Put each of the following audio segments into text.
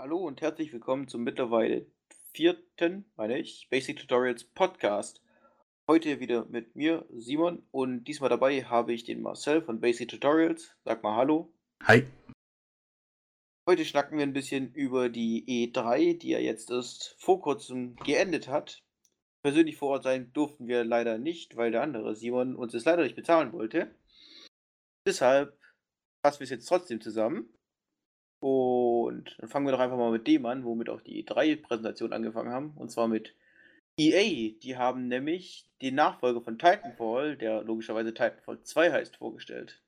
Hallo und herzlich willkommen zum mittlerweile vierten, meine ich, Basic Tutorials Podcast. Heute wieder mit mir, Simon, und diesmal dabei habe ich den Marcel von Basic Tutorials. Sag mal Hallo. Hi. Heute schnacken wir ein bisschen über die E3, die ja jetzt erst vor kurzem geendet hat. Persönlich vor Ort sein durften wir leider nicht, weil der andere Simon uns es leider nicht bezahlen wollte. Deshalb fassen wir es jetzt trotzdem zusammen. Und dann fangen wir doch einfach mal mit dem an, womit auch die E3-Präsentation angefangen haben. Und zwar mit EA. Die haben nämlich den Nachfolger von Titanfall, der logischerweise Titanfall 2 heißt, vorgestellt.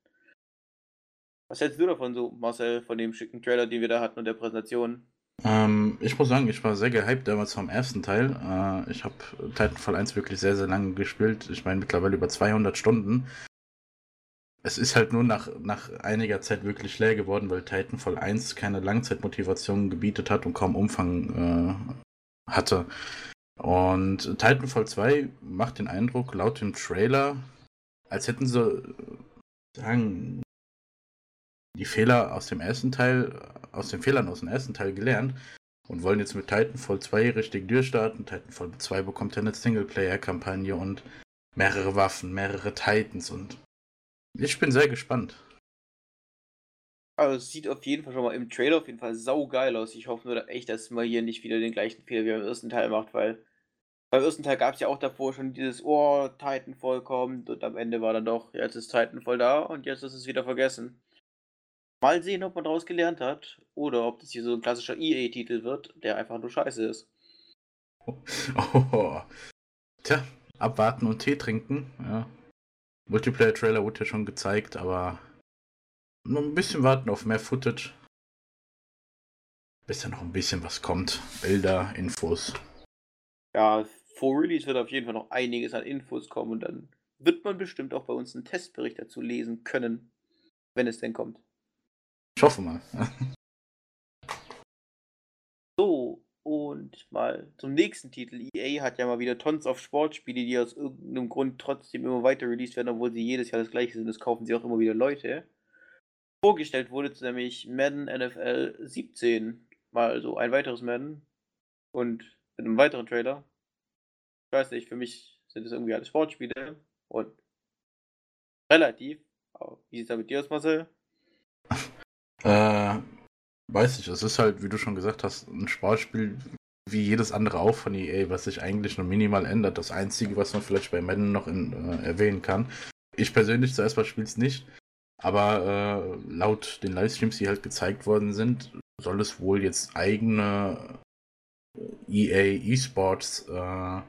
Was hältst du davon so, Marcel, von dem schicken Trailer, den wir da hatten und der Präsentation? Ähm, ich muss sagen, ich war sehr gehypt damals vom ersten Teil. Äh, ich habe Titanfall 1 wirklich sehr, sehr lange gespielt. Ich meine mittlerweile über 200 Stunden. Es ist halt nur nach, nach einiger Zeit wirklich leer geworden, weil Titanfall 1 keine Langzeitmotivation gebietet hat und kaum Umfang äh, hatte. Und Titanfall 2 macht den Eindruck, laut dem Trailer, als hätten sie sagen, die Fehler aus dem ersten Teil, aus den Fehlern aus dem ersten Teil gelernt und wollen jetzt mit Titanfall 2 richtig durchstarten. Titanfall 2 bekommt ja eine Singleplayer-Kampagne und mehrere Waffen, mehrere Titans und ich bin sehr gespannt. Also es sieht auf jeden Fall schon mal im Trailer auf jeden Fall saugeil aus. Ich hoffe nur echt, dass man hier nicht wieder den gleichen Fehler wie beim ersten Teil macht, weil beim ersten Teil gab es ja auch davor schon dieses Oh, Titanfall kommt und am Ende war dann doch, jetzt ist Titanfall da und jetzt ist es wieder vergessen. Mal sehen, ob man daraus gelernt hat oder ob das hier so ein klassischer EA-Titel wird, der einfach nur scheiße ist. Oh, oh. Tja, abwarten und Tee trinken. Ja. Multiplayer-Trailer wurde ja schon gezeigt, aber noch ein bisschen warten auf mehr Footage. Bis da noch ein bisschen was kommt. Bilder, Infos. Ja, vor Release wird auf jeden Fall noch einiges an Infos kommen und dann wird man bestimmt auch bei uns einen Testbericht dazu lesen können, wenn es denn kommt. Ich hoffe mal. so, und mal zum nächsten Titel. EA hat ja mal wieder Tons of Sportspiele, die aus irgendeinem Grund trotzdem immer weiter released werden, obwohl sie jedes Jahr das gleiche sind. Das kaufen sie auch immer wieder Leute. Vorgestellt wurde nämlich Madden NFL 17. Mal so ein weiteres Madden. Und mit einem weiteren Trailer. Ich weiß nicht, für mich sind es irgendwie alle Sportspiele. Und relativ. Aber wie sieht es da mit dir aus, Marcel? Äh, weiß ich, es ist halt, wie du schon gesagt hast, ein Sportspiel wie jedes andere auch von EA, was sich eigentlich nur minimal ändert. Das Einzige, was man vielleicht bei Madden noch in, äh, erwähnen kann. Ich persönlich zuerst mal spiele es nicht, aber äh, laut den Livestreams, die halt gezeigt worden sind, soll es wohl jetzt eigene EA eSports äh,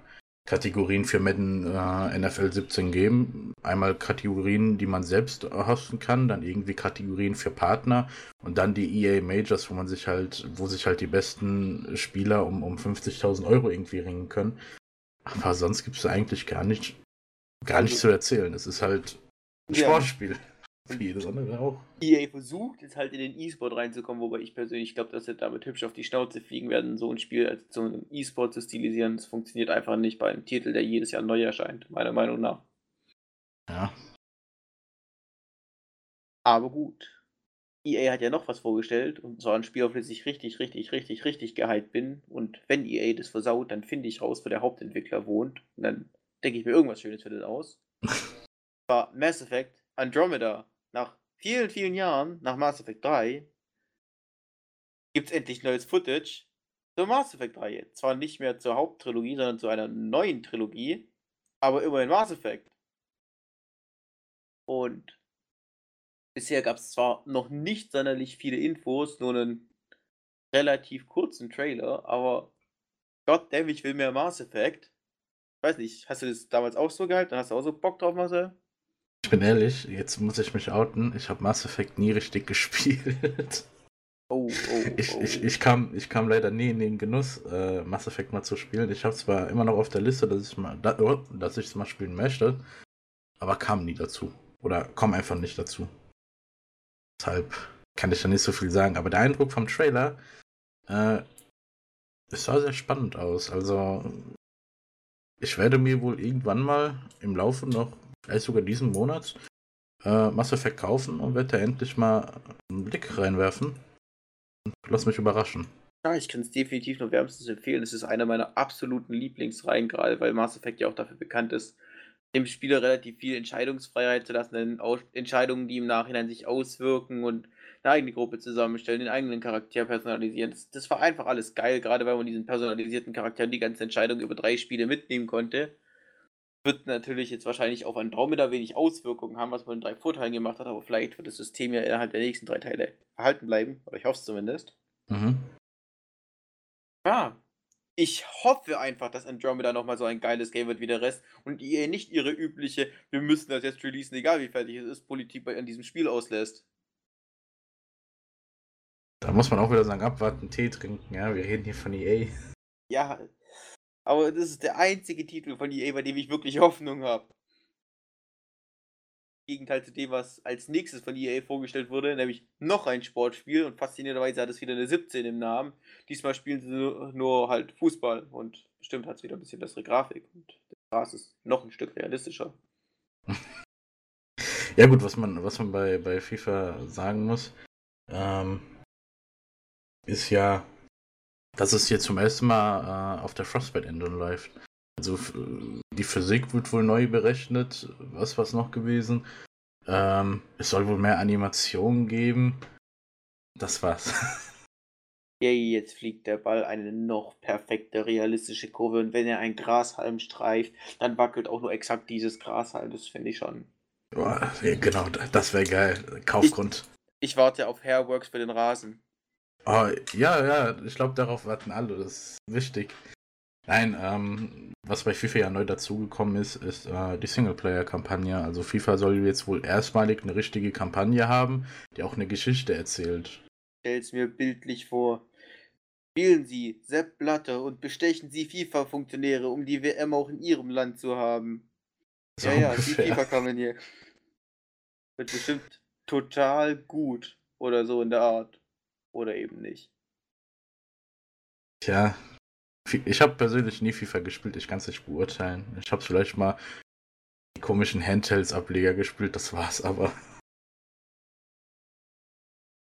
Kategorien für Madden äh, NFL 17 geben. Einmal Kategorien, die man selbst hosten kann, dann irgendwie Kategorien für Partner und dann die EA Majors, wo man sich halt, wo sich halt die besten Spieler um, um 50.000 Euro irgendwie ringen können. Aber sonst gibt es eigentlich gar nicht, gar nichts also, zu erzählen. Es ist halt ein ja. Sportspiel. Wie jedes andere auch. EA versucht jetzt halt in den E-Sport reinzukommen, wobei ich persönlich glaube, dass sie damit hübsch auf die Schnauze fliegen werden, so ein Spiel als so ein E-Sport zu stilisieren. Das funktioniert einfach nicht bei einem Titel, der jedes Jahr neu erscheint, meiner Meinung nach. Ja. Aber gut. EA hat ja noch was vorgestellt, und zwar ein Spiel, auf das ich richtig, richtig, richtig, richtig gehypt bin. Und wenn EA das versaut, dann finde ich raus, wo der Hauptentwickler wohnt. Und dann denke ich mir irgendwas Schönes für das aus. war Mass Effect Andromeda nach vielen, vielen Jahren, nach Mass Effect 3, gibt es endlich neues Footage zur Mass Effect 3. Zwar nicht mehr zur Haupttrilogie, sondern zu einer neuen Trilogie, aber immerhin Mass Effect. Und bisher gab es zwar noch nicht sonderlich viele Infos, nur einen relativ kurzen Trailer, aber Gott ich will mehr Mass Effect. Ich weiß nicht, hast du das damals auch so gehalten? Hast du auch so Bock drauf, Marcel? Ich bin ehrlich, jetzt muss ich mich outen. Ich habe Mass Effect nie richtig gespielt. Oh, oh, ich, oh. Ich, ich, kam, ich kam leider nie in den Genuss, äh, Mass Effect mal zu spielen. Ich habe zwar immer noch auf der Liste, dass ich mal, da, oh, dass ich es mal spielen möchte, aber kam nie dazu. Oder komme einfach nicht dazu. Deshalb kann ich da nicht so viel sagen. Aber der Eindruck vom Trailer, äh, es sah sehr spannend aus. Also, ich werde mir wohl irgendwann mal im Laufe noch vielleicht sogar diesen Monat, äh, Mass Effect kaufen und werde da endlich mal einen Blick reinwerfen. Und lass mich überraschen. Ja, ich kann es definitiv nur wärmstens empfehlen. Es ist einer meiner absoluten Lieblingsreihen, gerade weil Mass Effect ja auch dafür bekannt ist, dem Spieler relativ viel Entscheidungsfreiheit zu lassen, in Entscheidungen, die im Nachhinein sich auswirken und eine eigene Gruppe zusammenstellen, den eigenen Charakter personalisieren. Das, das war einfach alles geil, gerade weil man diesen personalisierten Charakter die ganze Entscheidung über drei Spiele mitnehmen konnte. Wird natürlich jetzt wahrscheinlich auf Andromeda wenig Auswirkungen haben, was man in drei Vorteilen gemacht hat, aber vielleicht wird das System ja innerhalb der nächsten drei Teile erhalten bleiben. Oder ich hoffe es zumindest. Mhm. Ja, ich hoffe einfach, dass Andromeda nochmal so ein geiles Game wird wie der Rest und EA nicht ihre übliche, wir müssen das jetzt releasen, egal wie fertig es ist, Politik bei, in diesem Spiel auslässt. Da muss man auch wieder sagen, abwarten, Tee trinken, ja, wir reden hier von EA. Ja, aber das ist der einzige Titel von EA, bei dem ich wirklich Hoffnung habe. Gegenteil zu dem, was als nächstes von EA vorgestellt wurde, nämlich noch ein Sportspiel und faszinierenderweise hat es wieder eine 17 im Namen. Diesmal spielen sie nur halt Fußball und bestimmt hat es wieder ein bisschen bessere Grafik und das Gras ist noch ein Stück realistischer. Ja gut, was man, was man bei, bei FIFA sagen muss, ähm, ist ja, dass es hier zum ersten Mal äh, auf der Frostbite Engine läuft. Also die Physik wird wohl neu berechnet. Was war es noch gewesen? Ähm, es soll wohl mehr Animationen geben. Das war's. Yay, jetzt fliegt der Ball eine noch perfekte realistische Kurve und wenn er ein Grashalm streift, dann wackelt auch nur exakt dieses Grashalm. Das finde ich schon. Boah, genau, das wäre geil. Kaufgrund. Ich, ich, warte auf Hairworks für den Rasen. Oh, ja, ja, ich glaube, darauf warten alle. Das ist wichtig. Nein, ähm, was bei FIFA ja neu dazugekommen ist, ist äh, die Singleplayer-Kampagne. Also FIFA soll jetzt wohl erstmalig eine richtige Kampagne haben, die auch eine Geschichte erzählt. Stell's mir bildlich vor. Spielen Sie Sepp Blatter und bestechen Sie FIFA-Funktionäre, um die WM auch in Ihrem Land zu haben. So ja, ja, ungefähr. die FIFA-Kampagne. Wird bestimmt total gut. Oder so in der Art. Oder eben nicht. Tja, ich habe persönlich nie FIFA gespielt, ich kann es nicht beurteilen. Ich habe vielleicht mal die komischen Handhelds-Ableger gespielt, das war's aber.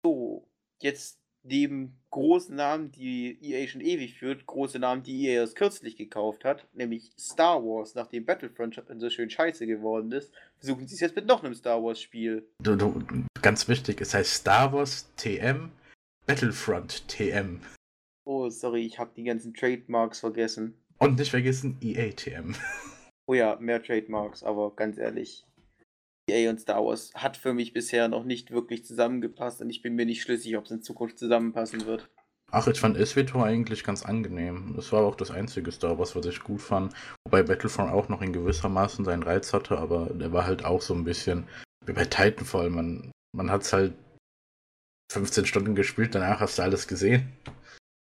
So, jetzt neben großen Namen, die EA schon ewig führt, große Namen, die EA erst kürzlich gekauft hat, nämlich Star Wars, nachdem Battlefront so schön scheiße geworden ist, versuchen sie es jetzt mit noch einem Star Wars-Spiel. Ganz wichtig, es heißt Star Wars TM Battlefront TM. Oh, sorry, ich habe die ganzen Trademarks vergessen. Und nicht vergessen EATM. Oh ja, mehr Trademarks, aber ganz ehrlich, EA und Star Wars hat für mich bisher noch nicht wirklich zusammengepasst und ich bin mir nicht schlüssig, ob es in Zukunft zusammenpassen wird. Ach, ich fand SWTOR eigentlich ganz angenehm. Das war auch das einzige Star Wars, was ich gut fand. Wobei Battlefront auch noch in gewisser Maßen seinen Reiz hatte, aber der war halt auch so ein bisschen wie bei Titanfall. Man, man hat es halt 15 Stunden gespielt, danach hast du alles gesehen.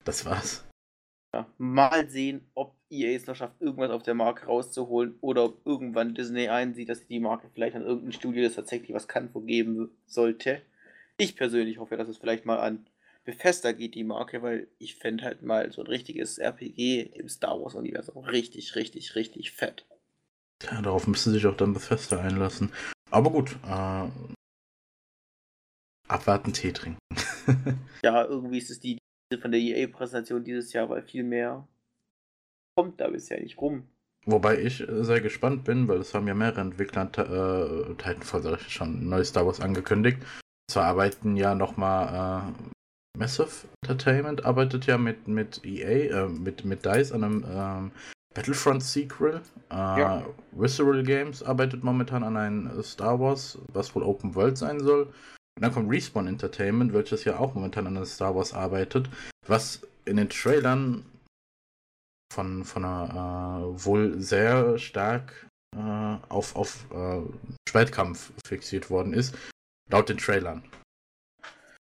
Das war's. Ja, mal sehen, ob EA es noch schafft, irgendwas auf der Marke rauszuholen oder ob irgendwann Disney einsieht, dass die Marke vielleicht an irgendein Studio, das tatsächlich was kann, vergeben sollte. Ich persönlich hoffe, dass es vielleicht mal an Bethesda geht, die Marke, weil ich fände halt mal so ein richtiges RPG im Star Wars-Universum richtig, richtig, richtig fett. Ja, darauf müsste sich auch dann Bethesda einlassen. Aber gut, äh, abwarten, Tee trinken. ja, irgendwie ist es die von der EA-Präsentation dieses Jahr, weil viel mehr kommt da bisher nicht rum. Wobei ich äh, sehr gespannt bin, weil es haben ja mehrere Entwickler äh, Titanfall schon neues Star Wars angekündigt. Zwar arbeiten ja nochmal äh, Massive Entertainment arbeitet ja mit, mit EA, äh, mit, mit DICE an einem ähm, Battlefront Sequel. Äh, ja. Visceral Games arbeitet momentan an einem Star Wars, was wohl Open World sein soll. Und dann kommt Respawn Entertainment, welches ja auch momentan an Star Wars arbeitet, was in den Trailern von, von einer äh, wohl sehr stark äh, auf, auf äh, Schwertkampf fixiert worden ist, laut den Trailern.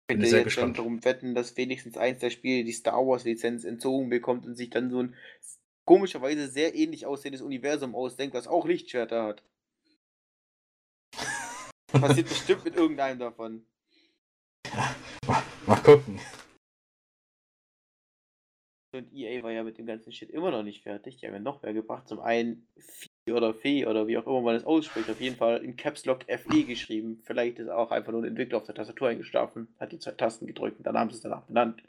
Ich könnte jetzt gespannt. darum wetten, dass wenigstens eins der Spiele die Star Wars Lizenz entzogen bekommt und sich dann so ein komischerweise sehr ähnlich aussehendes Universum ausdenkt, was auch Lichtschwerter hat. Passiert bestimmt mit irgendeinem davon. Ja, mal, mal gucken. Und EA war ja mit dem ganzen Shit immer noch nicht fertig. Die haben ja noch mehr gebracht. Zum einen Vieh oder Fee oder wie auch immer man es ausspricht. Auf jeden Fall in Caps Lock FE geschrieben. Vielleicht ist auch einfach nur ein Entwickler auf der Tastatur eingeschlafen, hat die zwei Tasten gedrückt und dann haben sie es danach benannt.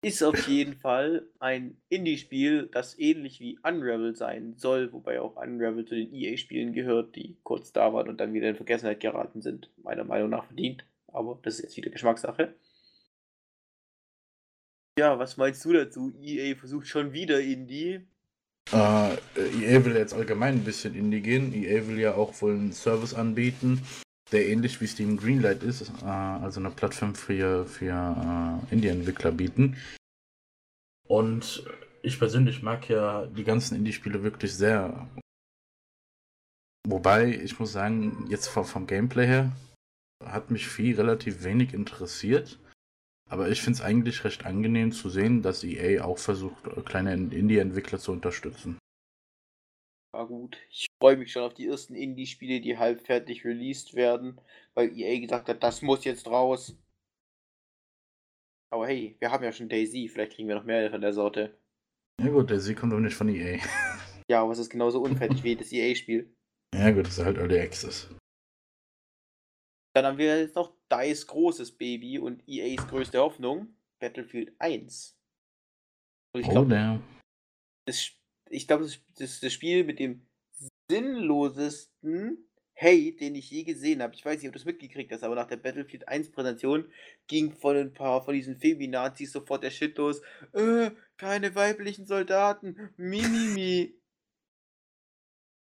Ist auf jeden Fall ein Indie-Spiel, das ähnlich wie Unravel sein soll, wobei auch Unravel zu den EA-Spielen gehört, die kurz da waren und dann wieder in Vergessenheit geraten sind. Meiner Meinung nach verdient, aber das ist jetzt wieder Geschmackssache. Ja, was meinst du dazu? EA versucht schon wieder Indie. Äh, EA will jetzt allgemein ein bisschen Indie gehen. EA will ja auch wohl einen Service anbieten, der ähnlich wie Steam Greenlight ist, äh, also eine Plattform für, für äh, Indie-Entwickler bieten. Und ich persönlich mag ja die ganzen Indie-Spiele wirklich sehr. Wobei, ich muss sagen, jetzt vom, vom Gameplay her hat mich viel relativ wenig interessiert. Aber ich finde es eigentlich recht angenehm zu sehen, dass EA auch versucht, kleine Indie-Entwickler zu unterstützen. War gut. Ich freue mich schon auf die ersten Indie-Spiele, die halbfertig released werden, weil EA gesagt hat, das muss jetzt raus. Aber hey, wir haben ja schon Daisy, vielleicht kriegen wir noch mehr von der Sorte. Ja gut, Daisy kommt doch nicht von EA. Ja, aber es ist genauso unfertig wie das EA-Spiel. Ja gut, das ist halt Early Access. Dann haben wir jetzt noch DICE großes Baby und EAs größte Hoffnung, Battlefield 1. Und ich Oh, glaube, der. das, ich glaube, das, das das Spiel mit dem sinnlosesten Hate, den ich je gesehen habe. Ich weiß nicht, ob du es mitgekriegt hast, aber nach der Battlefield 1 Präsentation ging von ein paar von diesen Feminazis sofort der Shit los. Äh, keine weiblichen Soldaten. Mimimi.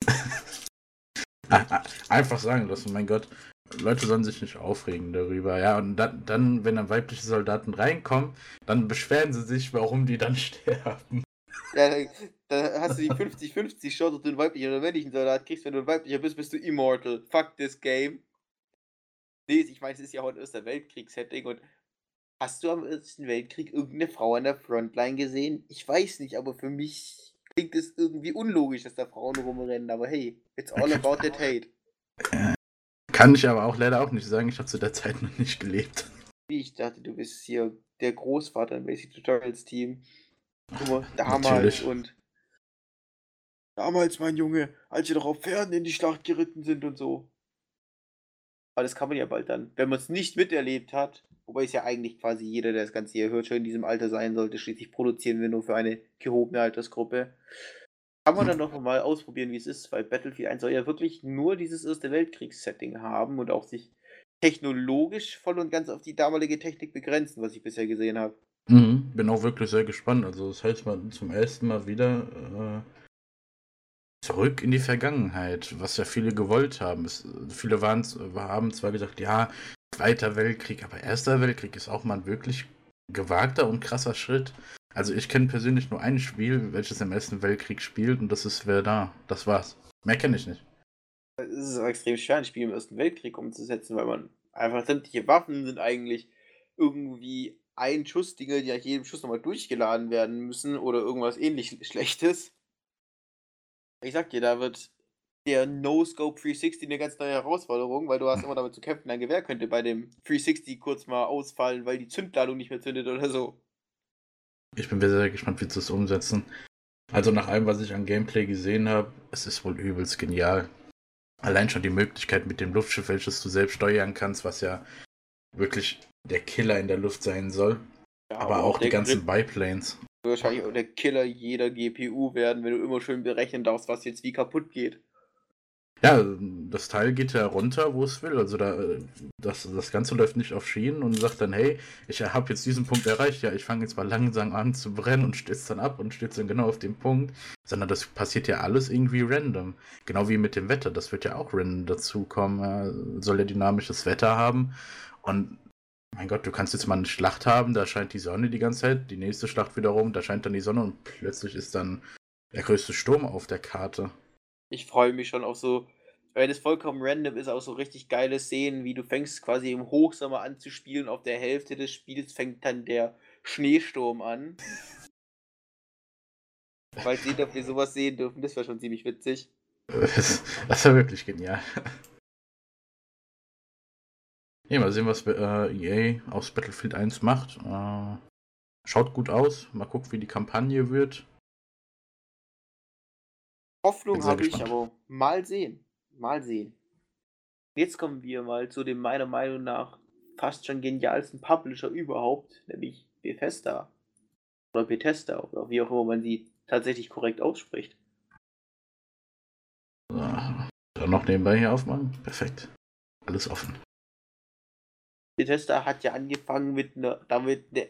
Einfach sagen lassen, mein Gott. Leute sollen sich nicht aufregen darüber, ja. Und dann, dann, wenn dann weibliche Soldaten reinkommen, dann beschweren sie sich, warum die dann sterben. Ja, da, hast du die 50-50 Chance, ob du einen weiblichen oder männlichen Soldat kriegst. Wenn du ein weiblicher bist, bist du immortal. Fuck this game. Nee, ich meine, es ist ja auch ein Erster Weltkrieg-Setting und hast du am Ersten Weltkrieg irgendeine Frau an der Frontline gesehen? Ich weiß nicht, aber für mich klingt es irgendwie unlogisch, dass da Frauen rumrennen. Aber hey, it's all about that hate. Kann ich aber auch leider auch nicht sagen. Ich habe zu der Zeit noch nicht gelebt. Wie ich dachte, du bist hier der Großvater im Basic Tutorials Team. Guck mal, damals Natürlich. und damals, mein Junge, als wir doch auf Pferden in die Schlacht geritten sind und so. Aber das kann man ja bald dann, wenn man es nicht miterlebt hat, wobei es ja eigentlich quasi jeder, der das Ganze hier hört, schon in diesem Alter sein sollte. Schließlich produzieren wir nur für eine gehobene Altersgruppe. Kann man dann noch mal ausprobieren, wie es ist, weil Battlefield 1 soll ja wirklich nur dieses Erste Weltkriegs-Setting haben und auch sich technologisch voll und ganz auf die damalige Technik begrenzen, was ich bisher gesehen habe. Mhm, bin auch wirklich sehr gespannt. Also das heißt mal zum ersten Mal wieder äh, zurück in die Vergangenheit, was ja viele gewollt haben. Es, viele waren, haben zwar gesagt, ja, Zweiter Weltkrieg, aber Erster Weltkrieg ist auch mal ein wirklich gewagter und krasser Schritt. Also ich kenne persönlich nur ein Spiel, welches im Ersten Weltkrieg spielt und das ist Verdun. Das war's. Mehr kenne ich nicht. Es ist extrem schwer, ein Spiel im Ersten Weltkrieg umzusetzen, weil man einfach sämtliche Waffen sind eigentlich irgendwie ein Schussdinger, die nach jedem Schuss nochmal durchgeladen werden müssen oder irgendwas ähnlich Schlechtes. Ich sag dir, da wird der No-Scope 360 eine ganz neue Herausforderung, weil du hast immer damit zu kämpfen, dein Gewehr könnte bei dem 360 kurz mal ausfallen, weil die Zündladung nicht mehr zündet oder so. Ich bin sehr, sehr gespannt, wie sie es umsetzen. Also nach allem, was ich an Gameplay gesehen habe, es ist wohl übelst genial. Allein schon die Möglichkeit mit dem Luftschiff, welches du selbst steuern kannst, was ja wirklich der Killer in der Luft sein soll. Ja, aber auch die ganzen Grip Biplanes. Wahrscheinlich auch der Killer jeder GPU werden, wenn du immer schön berechnen darfst, was jetzt wie kaputt geht. Ja, das Teil geht ja runter, wo es will. Also da, das, das Ganze läuft nicht auf Schienen und sagt dann, hey, ich habe jetzt diesen Punkt erreicht, ja, ich fange jetzt mal langsam an zu brennen und stürze dann ab und stürze dann genau auf den Punkt. Sondern das passiert ja alles irgendwie random. Genau wie mit dem Wetter, das wird ja auch random dazukommen. Soll ja dynamisches Wetter haben. Und mein Gott, du kannst jetzt mal eine Schlacht haben, da scheint die Sonne die ganze Zeit, die nächste Schlacht wiederum, da scheint dann die Sonne und plötzlich ist dann der größte Sturm auf der Karte. Ich freue mich schon auf so, wenn es vollkommen random ist, auch so richtig geile Szenen, wie du fängst quasi im Hochsommer an zu spielen, auf der Hälfte des Spiels fängt dann der Schneesturm an. Mal sehen, ob wir sowas sehen dürfen, das wäre schon ziemlich witzig. Das, das war wirklich genial. Ja, mal sehen, was äh, EA aus Battlefield 1 macht. Äh, schaut gut aus. Mal gucken, wie die Kampagne wird. Hoffnung habe ich, aber mal sehen. Mal sehen. Jetzt kommen wir mal zu dem meiner Meinung nach fast schon genialsten Publisher überhaupt, nämlich Bethesda. Oder Bethesda, oder wie auch immer man sie tatsächlich korrekt ausspricht. So, dann noch nebenbei hier aufmachen. Perfekt. Alles offen. Bethesda hat ja angefangen mit einer, damit eine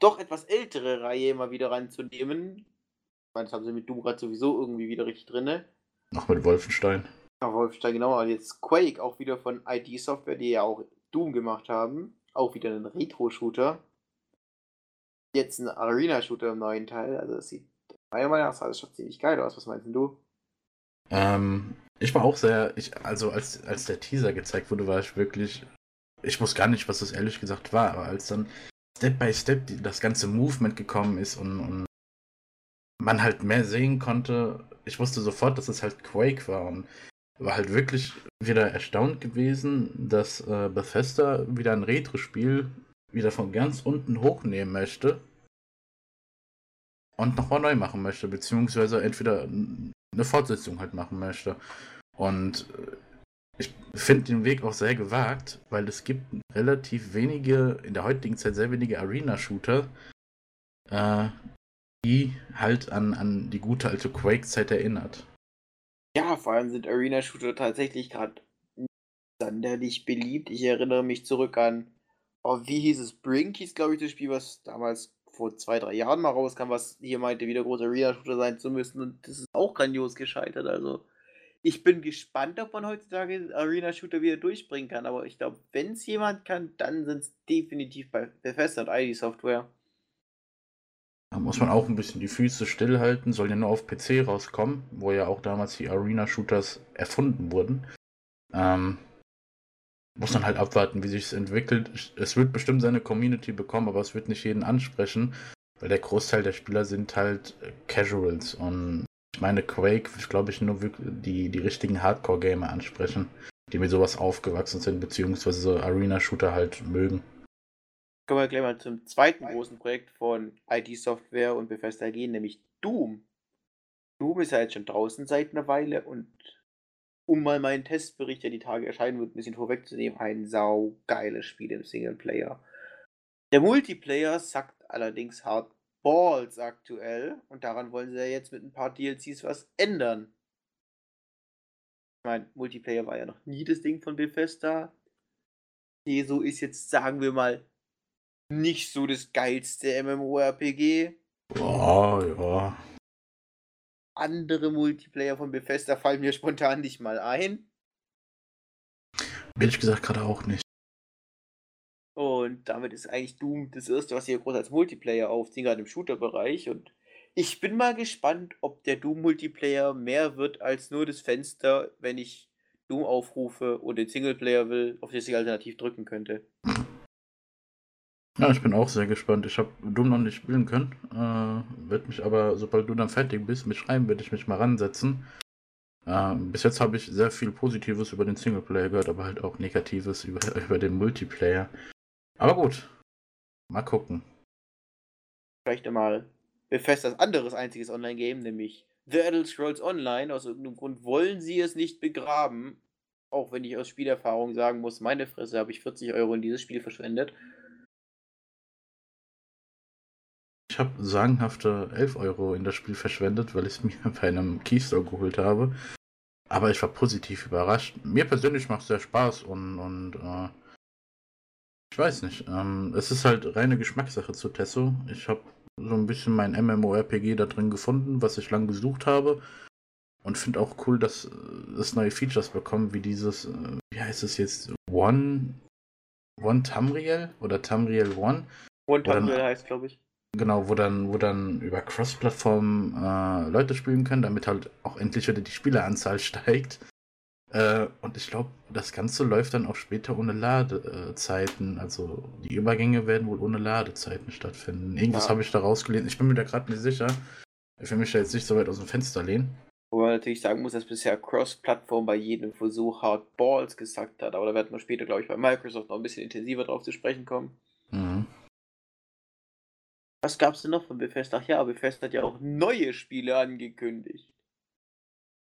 doch etwas ältere Reihe mal wieder ranzunehmen. Ich meine, das haben sie mit Doom gerade sowieso irgendwie wieder richtig drin. Noch mit Wolfenstein. Ja, Wolfenstein, genau. Und jetzt Quake auch wieder von ID Software, die ja auch Doom gemacht haben. Auch wieder ein Retro-Shooter. Jetzt ein Arena-Shooter im neuen Teil. Also das sieht meiner Meinung nach alles schon ziemlich geil aus. Was meinst du? Ähm, ich war auch sehr, ich, also als, als der Teaser gezeigt wurde, war ich wirklich, ich wusste gar nicht, was das ehrlich gesagt war, aber als dann Step by Step das ganze Movement gekommen ist und, und man halt mehr sehen konnte, ich wusste sofort, dass es halt Quake war und war halt wirklich wieder erstaunt gewesen, dass äh, Bethesda wieder ein Retro-Spiel wieder von ganz unten hochnehmen möchte und nochmal neu machen möchte, beziehungsweise entweder eine Fortsetzung halt machen möchte. Und äh, ich finde den Weg auch sehr gewagt, weil es gibt relativ wenige, in der heutigen Zeit sehr wenige Arena-Shooter, äh, die halt an, an die gute alte Quake-Zeit erinnert. Ja, vor allem sind Arena-Shooter tatsächlich gerade sonderlich beliebt. Ich erinnere mich zurück an, oh, wie hieß es? Brink hieß, glaube ich, das Spiel, was damals vor zwei, drei Jahren mal rauskam, was hier meinte, wieder großer Arena-Shooter sein zu müssen. Und das ist auch grandios gescheitert. Also, ich bin gespannt, ob man heutzutage Arena-Shooter wieder durchbringen kann. Aber ich glaube, wenn es jemand kann, dann sind es definitiv bei Bethesda und ID Software. Da muss man auch ein bisschen die Füße stillhalten, soll ja nur auf PC rauskommen, wo ja auch damals die Arena-Shooters erfunden wurden. Ähm, muss man halt abwarten, wie sich es entwickelt. Es wird bestimmt seine Community bekommen, aber es wird nicht jeden ansprechen, weil der Großteil der Spieler sind halt Casuals und ich meine, Quake wird, glaube ich, nur die, die richtigen Hardcore-Gamer ansprechen, die mit sowas aufgewachsen sind, beziehungsweise Arena-Shooter halt mögen. Kommen wir gleich mal zum zweiten großen Projekt von ID Software und Bethesda gehen, nämlich Doom. Doom ist ja jetzt schon draußen seit einer Weile und um mal meinen Testbericht, der die Tage erscheinen wird, ein bisschen vorwegzunehmen, ein saugeiles Spiel im Singleplayer. Der Multiplayer sagt allerdings hart Balls aktuell und daran wollen sie ja jetzt mit ein paar DLCs was ändern. Ich meine, Multiplayer war ja noch nie das Ding von Bethesda. so ist jetzt, sagen wir mal, nicht so das geilste MMORPG. Oh, ja. Andere Multiplayer von Bethesda fallen mir spontan nicht mal ein. Ehrlich gesagt gerade auch nicht. Und damit ist eigentlich Doom das erste, was hier groß als Multiplayer aufziehen, gerade im Shooter-Bereich. Und ich bin mal gespannt, ob der Doom-Multiplayer mehr wird als nur das Fenster, wenn ich Doom aufrufe und den Singleplayer will, auf das ich alternativ drücken könnte. Ja, ich bin auch sehr gespannt. Ich habe Doom noch nicht spielen können. Äh, werde mich aber, sobald du dann fertig bist mit Schreiben, werde ich mich mal ransetzen. Äh, bis jetzt habe ich sehr viel Positives über den Singleplayer gehört, aber halt auch Negatives über, über den Multiplayer. Aber gut. Mal gucken. Vielleicht einmal Bethesdas anderes einziges Online-Game, nämlich The Elder Scrolls Online. Aus irgendeinem Grund wollen sie es nicht begraben. Auch wenn ich aus Spielerfahrung sagen muss, meine Fresse habe ich 40 Euro in dieses Spiel verschwendet. Ich habe sagenhafte 11 Euro in das Spiel verschwendet, weil ich es mir bei einem Keystore geholt habe. Aber ich war positiv überrascht. Mir persönlich macht es sehr Spaß und, und äh, ich weiß nicht. Ähm, es ist halt reine Geschmackssache zu Tesso. Ich habe so ein bisschen mein MMORPG da drin gefunden, was ich lang gesucht habe. Und finde auch cool, dass es neue Features bekommen, wie dieses, äh, wie heißt es jetzt? One, One Tamriel oder Tamriel One? One Tamriel heißt, glaube ich. Genau, wo dann, wo dann über Cross-Plattform äh, Leute spielen können, damit halt auch endlich wieder die Spieleranzahl steigt. Äh, und ich glaube, das Ganze läuft dann auch später ohne Ladezeiten. Also die Übergänge werden wohl ohne Ladezeiten stattfinden. Irgendwas ja. habe ich da rausgelesen. Ich bin mir da gerade nicht sicher. Ich will mich da jetzt nicht so weit aus dem Fenster lehnen. Wo man natürlich sagen muss, dass bisher Cross-Plattform bei jedem Versuch Hard Balls gesagt hat. Aber da werden wir später, glaube ich, bei Microsoft noch ein bisschen intensiver drauf zu sprechen kommen. Mhm. Was gab es denn noch von Bethesda? Ach ja, Bethesda hat ja auch neue Spiele angekündigt.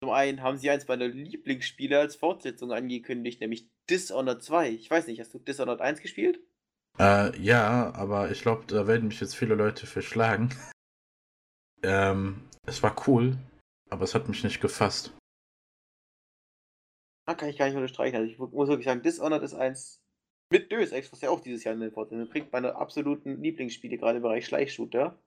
Zum einen haben sie eins meiner Lieblingsspiele als Fortsetzung angekündigt, nämlich Dishonored 2. Ich weiß nicht, hast du Dishonored 1 gespielt? Äh, ja, aber ich glaube, da werden mich jetzt viele Leute verschlagen. ähm, es war cool, aber es hat mich nicht gefasst. Da kann ich gar nicht unterstreichen. Also ich muss wirklich sagen, Dishonored ist eins mit Deus Ex, was ja auch dieses Jahr in den Vorteil bringt, meine absoluten Lieblingsspiele, gerade im Bereich Schleichshooter.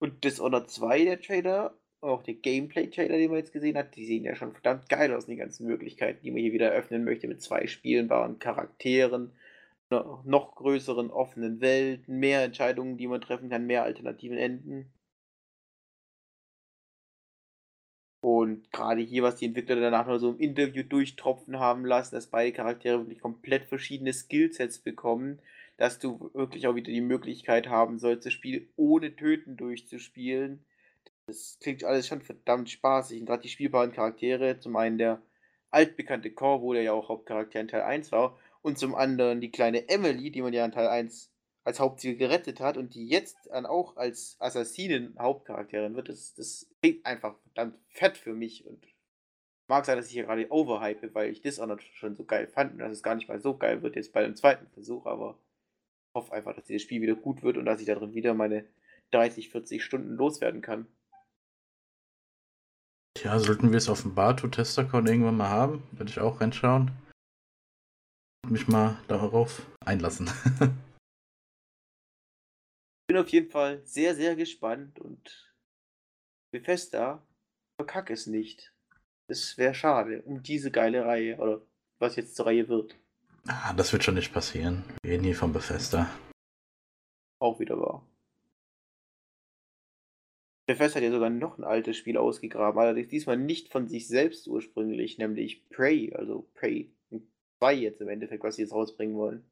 Und Dishonored 2, der Trailer, auch der Gameplay-Trailer, den man jetzt gesehen hat, die sehen ja schon verdammt geil aus, die ganzen Möglichkeiten, die man hier wieder eröffnen möchte, mit zwei spielbaren Charakteren, noch größeren offenen Welten, mehr Entscheidungen, die man treffen kann, mehr alternativen Enden. Und gerade hier, was die Entwickler danach noch so im Interview durchtropfen haben lassen, dass beide Charaktere wirklich komplett verschiedene Skillsets bekommen, dass du wirklich auch wieder die Möglichkeit haben sollst, das Spiel ohne Töten durchzuspielen. Das klingt alles schon verdammt spaßig. Und gerade die spielbaren Charaktere, zum einen der altbekannte Corvo, der ja auch Hauptcharakter in Teil 1 war, und zum anderen die kleine Emily, die man ja in Teil 1 als Hauptziel gerettet hat und die jetzt dann auch als Assassinin Hauptcharakterin wird, das, das klingt einfach verdammt fett für mich und mag sein, dass ich hier gerade overhype, weil ich Dishonored schon so geil fand und dass es gar nicht mal so geil wird jetzt bei dem zweiten Versuch, aber ich hoffe einfach, dass dieses Spiel wieder gut wird und dass ich darin wieder meine 30, 40 Stunden loswerden kann. Ja, sollten wir es auf dem Barto-Test-Account irgendwann mal haben, würde ich auch reinschauen. Mich mal darauf einlassen. bin auf jeden Fall sehr, sehr gespannt und Bethesda verkack es nicht. Es wäre schade um diese geile Reihe oder was jetzt zur Reihe wird. Ah, das wird schon nicht passieren. Wir reden hier von Bethesda. Auch wieder wahr. Bethesda hat ja sogar noch ein altes Spiel ausgegraben, allerdings diesmal nicht von sich selbst ursprünglich, nämlich Prey, also Prey 2 jetzt im Endeffekt, was sie jetzt rausbringen wollen.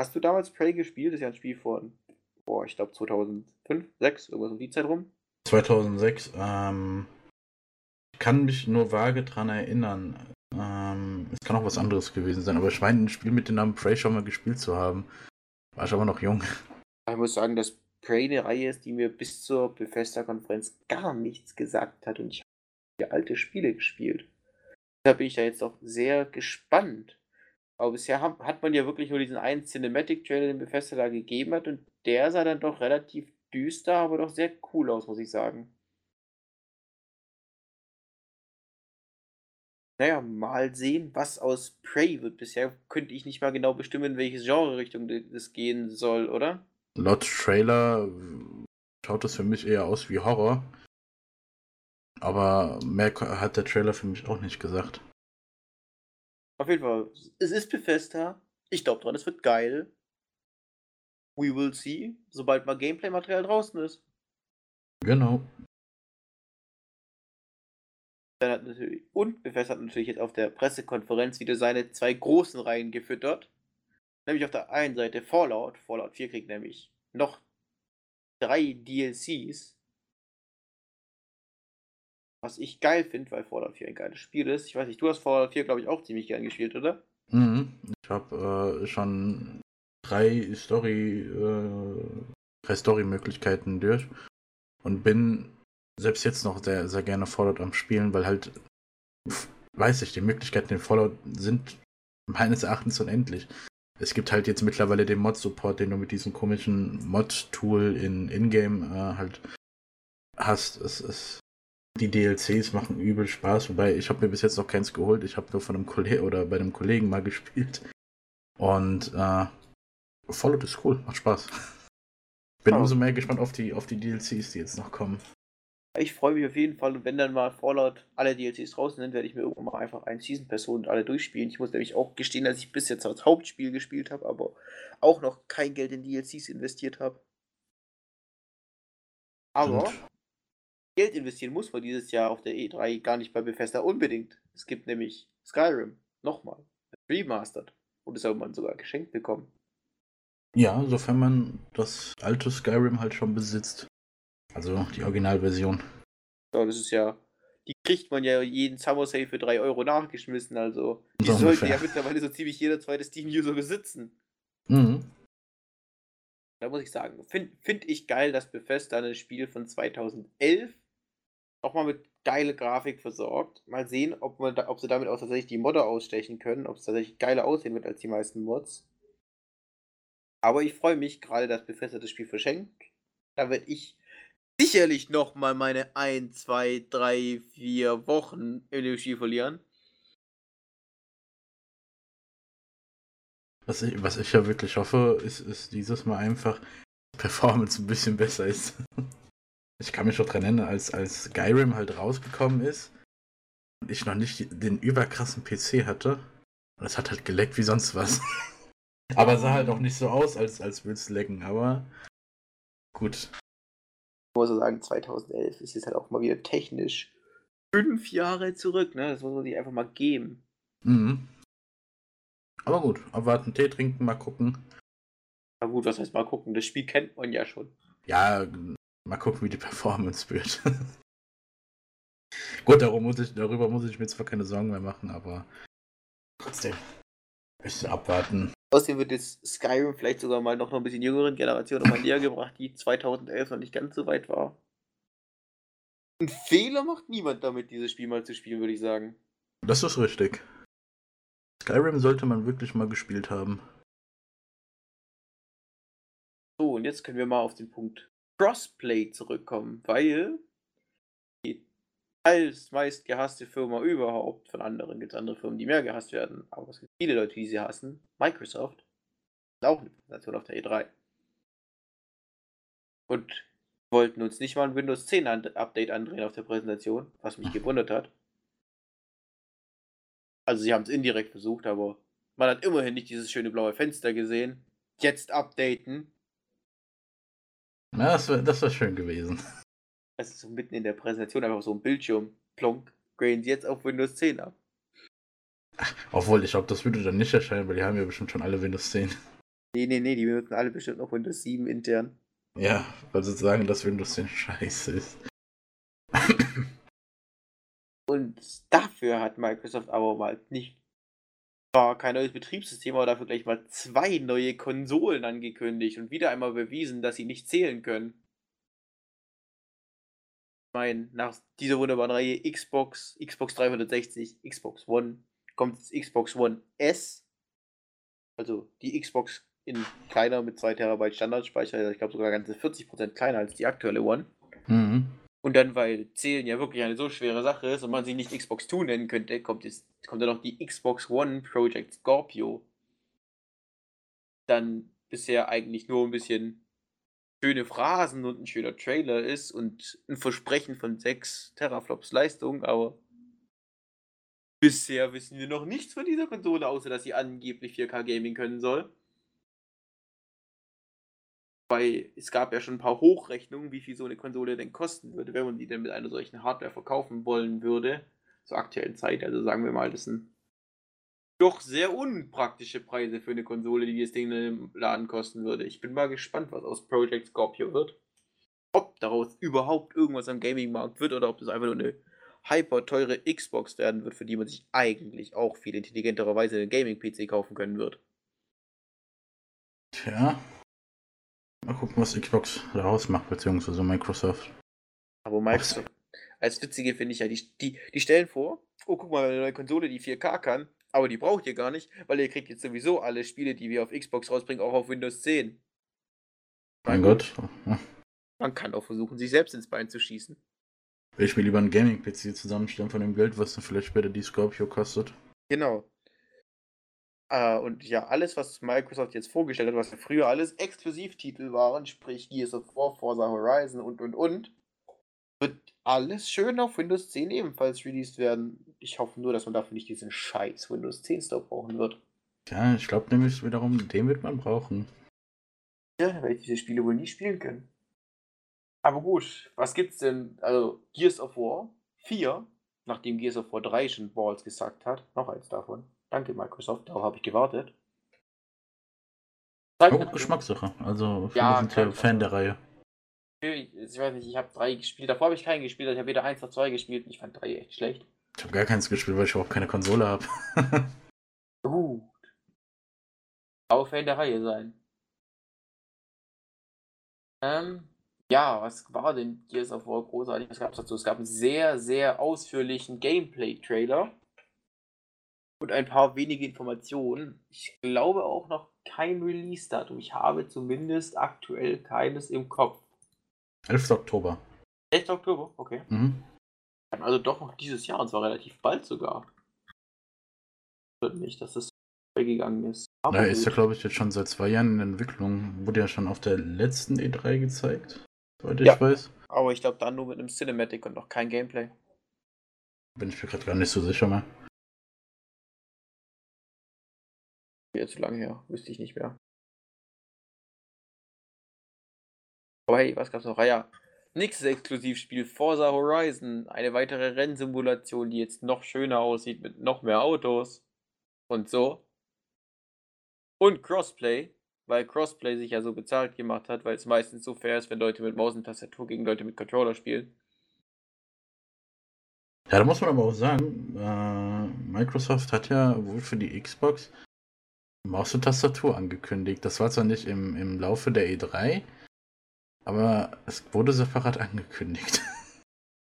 Hast du damals Prey gespielt? Das ist ja ein Spiel von boah, ich glaube 2005, 6, irgendwas um die Zeit rum. 2006, ähm, ich kann mich nur vage dran erinnern. Ähm, es kann auch was anderes gewesen sein, aber ich meine, ein Spiel mit dem Namen Prey schon mal gespielt zu haben. War ich aber noch jung. Ich muss sagen, dass Prey eine Reihe ist, die mir bis zur Bethesda-Konferenz gar nichts gesagt hat und ich habe alte Spiele gespielt. Deshalb bin ich da jetzt auch sehr gespannt. Aber bisher hat man ja wirklich nur diesen einen Cinematic-Trailer, den Bethesda da gegeben hat, und der sah dann doch relativ düster, aber doch sehr cool aus, muss ich sagen. Naja, mal sehen, was aus Prey wird. Bisher könnte ich nicht mal genau bestimmen, in welche Genre-Richtung das gehen soll, oder? Laut Trailer schaut das für mich eher aus wie Horror. Aber mehr hat der Trailer für mich auch nicht gesagt. Auf jeden Fall, es ist Bethesda. Ich glaube dran, es wird geil. We will see, sobald mal Gameplay-Material draußen ist. Genau. Und Bethesda hat natürlich jetzt auf der Pressekonferenz wieder seine zwei großen Reihen gefüttert. Nämlich auf der einen Seite Fallout. Fallout 4 kriegt nämlich noch drei DLCs was ich geil finde, weil Fallout 4 ein geiles Spiel ist. Ich weiß nicht, du hast Fallout 4, glaube ich, auch ziemlich gern gespielt, oder? Mhm. Ich habe äh, schon drei Story, äh, drei Story-Möglichkeiten durch und bin selbst jetzt noch sehr, sehr gerne Fallout am Spielen, weil halt, weiß ich, die Möglichkeiten in Fallout sind meines Erachtens unendlich. Es gibt halt jetzt mittlerweile den Mod-Support, den du mit diesem komischen Mod-Tool in Ingame äh, halt hast. Es ist die DLCs machen übel Spaß, wobei ich habe mir bis jetzt noch keins geholt. Ich habe nur von einem Kollegen oder bei einem Kollegen mal gespielt. Und äh, Fallout ist cool, macht Spaß. Bin oh. umso mehr gespannt auf die, auf die DLCs, die jetzt noch kommen. Ich freue mich auf jeden Fall und wenn dann mal Fallout alle DLCs draußen sind, werde ich mir irgendwann mal einfach einen Season Pass und alle durchspielen. Ich muss nämlich auch gestehen, dass ich bis jetzt als Hauptspiel gespielt habe, aber auch noch kein Geld in DLCs investiert habe. Aber und? Geld investieren muss man dieses Jahr auf der E3 gar nicht bei Bethesda unbedingt. Es gibt nämlich Skyrim nochmal, remastered. Und das soll man sogar geschenkt bekommen. Ja, sofern man das alte Skyrim halt schon besitzt. Also die Originalversion. Ja, das ist ja. Die kriegt man ja jeden Summer Sale für 3 Euro nachgeschmissen. Also die so sollte ja mittlerweile so ziemlich jeder zweite Steam-User besitzen. Mhm. Da muss ich sagen, finde find ich geil, dass Bethesda ein Spiel von 2011 nochmal mit geile Grafik versorgt. Mal sehen, ob, man da, ob sie damit auch tatsächlich die Modder ausstechen können, ob es tatsächlich geiler aussehen wird als die meisten Mods. Aber ich freue mich gerade, dass Bethesda das Spiel verschenkt. Da werde ich sicherlich noch mal meine 1, 2, 3, 4 Wochen Spiel verlieren. Was ich, was ich ja wirklich hoffe, ist, ist dieses Mal einfach, Performance ein bisschen besser ist. Ich kann mich schon dran erinnern, als, als Skyrim halt rausgekommen ist und ich noch nicht den überkrassen PC hatte. Und es hat halt geleckt wie sonst was. aber sah halt auch nicht so aus, als, als würde es lecken, aber gut. Ich muss sagen, 2011 ist jetzt halt auch mal wieder technisch fünf Jahre zurück, ne? Das muss man sich einfach mal geben. Mhm. Aber gut, abwarten, Tee trinken, mal gucken. Na gut, was heißt mal gucken? Das Spiel kennt man ja schon. Ja, mal gucken, wie die Performance wird. gut, darum muss ich, darüber muss ich mir zwar keine Sorgen mehr machen, aber trotzdem. Ich abwarten. Außerdem wird jetzt Skyrim vielleicht sogar mal noch ein bisschen jüngeren Generationen mal näher gebracht, die 2011 noch nicht ganz so weit war. Ein Fehler macht niemand damit, dieses Spiel mal zu spielen, würde ich sagen. Das ist richtig. Skyrim sollte man wirklich mal gespielt haben. So, und jetzt können wir mal auf den Punkt Crossplay zurückkommen, weil als meist gehasste Firma überhaupt, von anderen gibt es andere Firmen, die mehr gehasst werden, aber es gibt viele Leute, die sie hassen, Microsoft, ist auch eine Präsentation auf der E3. Und wollten uns nicht mal ein Windows 10 Update andrehen auf der Präsentation, was mich gewundert hat. Also sie haben es indirekt versucht, aber man hat immerhin nicht dieses schöne blaue Fenster gesehen. Jetzt updaten. Na, das wäre das wär schön gewesen. Ist so mitten in der Präsentation einfach so ein Bildschirm. Plonk. Sie jetzt auf Windows 10 ab. Obwohl, ich glaube, das würde dann nicht erscheinen, weil die haben ja bestimmt schon alle Windows 10. Nee, nee, nee, die benutzen alle bestimmt noch Windows 7 intern. Ja, weil sie sagen, dass Windows 10 scheiße ist. Und dafür hat Microsoft aber mal nicht zwar kein neues Betriebssystem, aber dafür gleich mal zwei neue Konsolen angekündigt und wieder einmal bewiesen, dass sie nicht zählen können. Ich meine, nach dieser wunderbaren Reihe Xbox, Xbox 360, Xbox One, kommt jetzt Xbox One S. Also die Xbox in kleiner mit 2 Terabyte Standardspeicher, ich glaube sogar ganze 40% kleiner als die aktuelle One. Mhm. Und dann, weil Zählen ja wirklich eine so schwere Sache ist und man sie nicht Xbox 2 nennen könnte, kommt, jetzt, kommt dann noch die Xbox One Project Scorpio. Dann bisher eigentlich nur ein bisschen schöne Phrasen und ein schöner Trailer ist und ein Versprechen von 6 Teraflops Leistung, aber bisher wissen wir noch nichts von dieser Konsole, außer dass sie angeblich 4K Gaming können soll weil es gab ja schon ein paar Hochrechnungen, wie viel so eine Konsole denn kosten würde, wenn man die denn mit einer solchen Hardware verkaufen wollen würde, zur aktuellen Zeit. Also sagen wir mal, das sind doch sehr unpraktische Preise für eine Konsole, die das Ding im Laden kosten würde. Ich bin mal gespannt, was aus Project Scorpio wird. Ob daraus überhaupt irgendwas am Gaming-Markt wird oder ob das einfach nur eine hyper teure Xbox werden wird, für die man sich eigentlich auch viel intelligenterweise einen Gaming-PC kaufen können wird. Tja, Mal gucken, was Xbox daraus macht, beziehungsweise Microsoft. Aber Microsoft, als witzige finde ich ja, die, die, die stellen vor, oh, guck mal, eine neue Konsole, die 4K kann, aber die braucht ihr gar nicht, weil ihr kriegt jetzt sowieso alle Spiele, die wir auf Xbox rausbringen, auch auf Windows 10. Mein Gott. Man kann auch versuchen, sich selbst ins Bein zu schießen. Will ich mir lieber einen Gaming-PC zusammenstellen von dem Geld, was dann vielleicht später die Scorpio kostet. Genau. Äh, und ja, alles, was Microsoft jetzt vorgestellt hat, was ja früher alles Exklusivtitel waren, sprich Gears of War, Forza Horizon und und und, wird alles schön auf Windows 10 ebenfalls released werden. Ich hoffe nur, dass man dafür nicht diesen scheiß Windows 10 Store brauchen wird. Ja, ich glaube nämlich wiederum, den wird man brauchen. Ja, dann werde ich diese Spiele wohl nie spielen können. Aber gut, was gibt's denn? Also, Gears of War 4, nachdem Gears of War 3 schon Balls gesagt hat, noch eins davon. Danke, Microsoft, darauf habe ich gewartet. Auch oh, Geschmackssache. Also, ja, sind ja Fan der Reihe. Ich, ich weiß nicht, ich habe drei gespielt. Davor habe ich keinen gespielt. Ich habe weder eins noch zwei gespielt. Ich fand drei echt schlecht. Ich habe gar keins gespielt, weil ich überhaupt keine Konsole habe. Gut. Aber Fan der Reihe sein. Ähm, ja, was war denn Gears of War großartig? Was gab es dazu? Es gab einen sehr, sehr ausführlichen Gameplay-Trailer und ein paar wenige Informationen. Ich glaube auch noch kein Release-Datum. Ich habe zumindest aktuell keines im Kopf. 11. Oktober. 11. Oktober? Okay. Mhm. Also doch noch dieses Jahr und zwar relativ bald sogar. Nicht, dass das gegangen ist. Aber ja, ist ja, glaube ich, jetzt schon seit zwei Jahren in Entwicklung. Wurde ja schon auf der letzten E3 gezeigt, soweit ja, ich weiß. Aber ich glaube dann nur mit einem Cinematic und noch kein Gameplay. Bin ich mir gerade gar nicht so sicher mehr. Wieder zu lange her, wüsste ich nicht mehr. Aber hey, was gab's noch? Ah ja, nächstes Exklusivspiel, Forza Horizon. Eine weitere Rennsimulation, die jetzt noch schöner aussieht mit noch mehr Autos. Und so. Und Crossplay, weil Crossplay sich ja so bezahlt gemacht hat, weil es meistens so fair ist, wenn Leute mit Maus und Tastatur gegen Leute mit Controller spielen. Ja, da muss man aber auch sagen, äh, Microsoft hat ja wohl für die Xbox Maus und Tastatur angekündigt. Das war zwar nicht im, im Laufe der E3, aber es wurde separat angekündigt.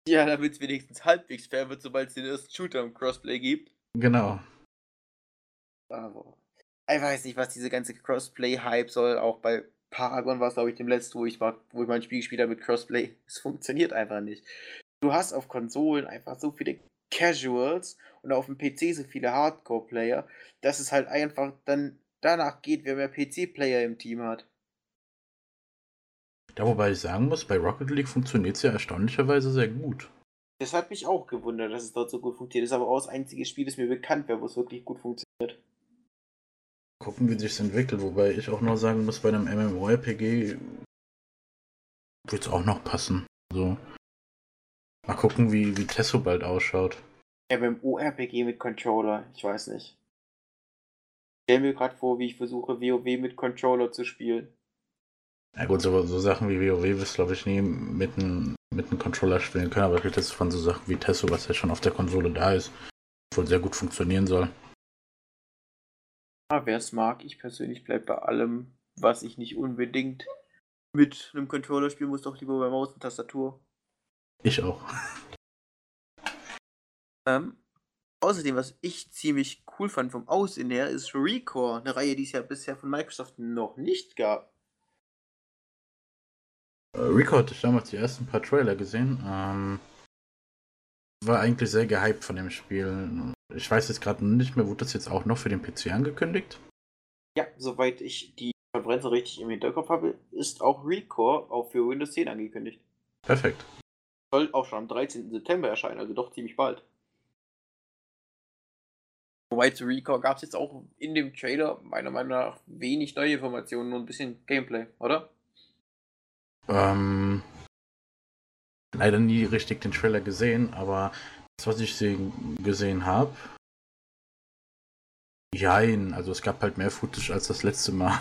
Ja, damit es wenigstens halbwegs fair wird, sobald es den ersten Shooter im Crossplay gibt. Genau. Aber ich weiß nicht, was diese ganze Crossplay-Hype soll. Auch bei Paragon war es, glaube ich, dem letzten, wo ich war, wo ich mein Spiel gespielt habe mit Crossplay. Es funktioniert einfach nicht. Du hast auf Konsolen einfach so viele Casuals und auf dem PC so viele Hardcore-Player, dass es halt einfach dann danach geht, wer mehr PC-Player im Team hat. Ja, wobei ich sagen muss, bei Rocket League funktioniert es ja erstaunlicherweise sehr gut. Das hat mich auch gewundert, dass es dort so gut funktioniert. Das ist aber auch das einzige Spiel, das mir bekannt wäre, wo es wirklich gut funktioniert gucken, wie sich es entwickelt. Wobei ich auch noch sagen muss, bei einem MMORPG wird es auch noch passen. So. Mal gucken, wie, wie Tesso bald ausschaut. MMORPG mit Controller, ich weiß nicht. Ich stelle mir gerade vor, wie ich versuche, WoW mit Controller zu spielen. Ja gut, so, so Sachen wie WoW wirst glaube ich nie mit einem mit einem Controller spielen können, aber ich rede jetzt von so Sachen wie Tesso, was ja schon auf der Konsole da ist, wohl sehr gut funktionieren soll. Wer es mag, ich persönlich bleibe bei allem, was ich nicht unbedingt mit einem Controller spielen muss, doch lieber bei Maus und Tastatur. Ich auch. Ähm, außerdem, was ich ziemlich cool fand vom Aussehen her, ist Recore, eine Reihe, die es ja bisher von Microsoft noch nicht gab. Äh, Recore hatte ich damals die ersten paar Trailer gesehen. Ähm, war eigentlich sehr gehypt von dem Spiel. Ich weiß jetzt gerade nicht mehr, wurde das jetzt auch noch für den PC angekündigt? Ja, soweit ich die Konferenz richtig im Hinterkopf habe, ist auch Recore auch für Windows 10 angekündigt. Perfekt. Soll auch schon am 13. September erscheinen, also doch ziemlich bald. Wobei zu Recore gab es jetzt auch in dem Trailer meiner Meinung nach wenig neue Informationen und ein bisschen Gameplay, oder? Ähm, leider nie richtig den Trailer gesehen, aber das, was ich gesehen habe, jein, also es gab halt mehr Footage als das letzte Mal.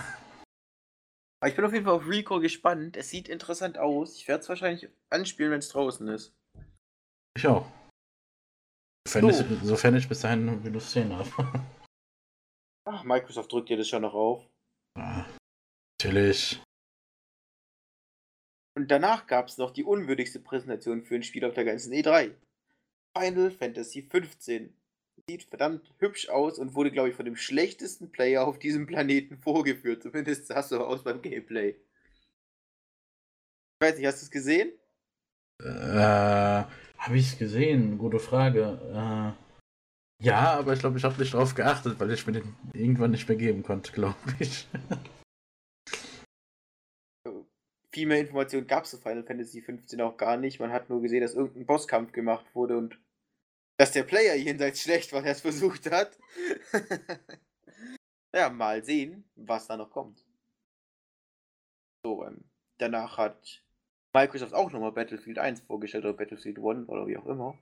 Aber ich bin auf jeden Fall auf Rico gespannt. Es sieht interessant aus. Ich werde es wahrscheinlich anspielen, wenn es draußen ist. Ich auch. Sofern, so. ich, sofern ich bis dahin Windows 10 habe. Ach, Microsoft drückt dir das schon noch auf. Ja, natürlich. Und danach gab es noch die unwürdigste Präsentation für ein Spiel auf der ganzen E3. Final Fantasy 15. Sieht verdammt hübsch aus und wurde, glaube ich, von dem schlechtesten Player auf diesem Planeten vorgeführt. Zumindest sah es so aus beim Gameplay. Ich weiß nicht, hast du es gesehen? Äh, habe ich es gesehen? Gute Frage. Äh, ja, aber ich glaube, ich habe nicht drauf geachtet, weil ich mir den irgendwann nicht mehr geben konnte, glaube ich. viel mehr Informationen gab es zu Final Fantasy 15 auch gar nicht. Man hat nur gesehen, dass irgendein Bosskampf gemacht wurde und dass der Player jenseits schlecht war, der es versucht hat. ja, mal sehen, was da noch kommt. So, ähm, danach hat Microsoft auch nochmal Battlefield 1 vorgestellt oder Battlefield 1 oder wie auch immer.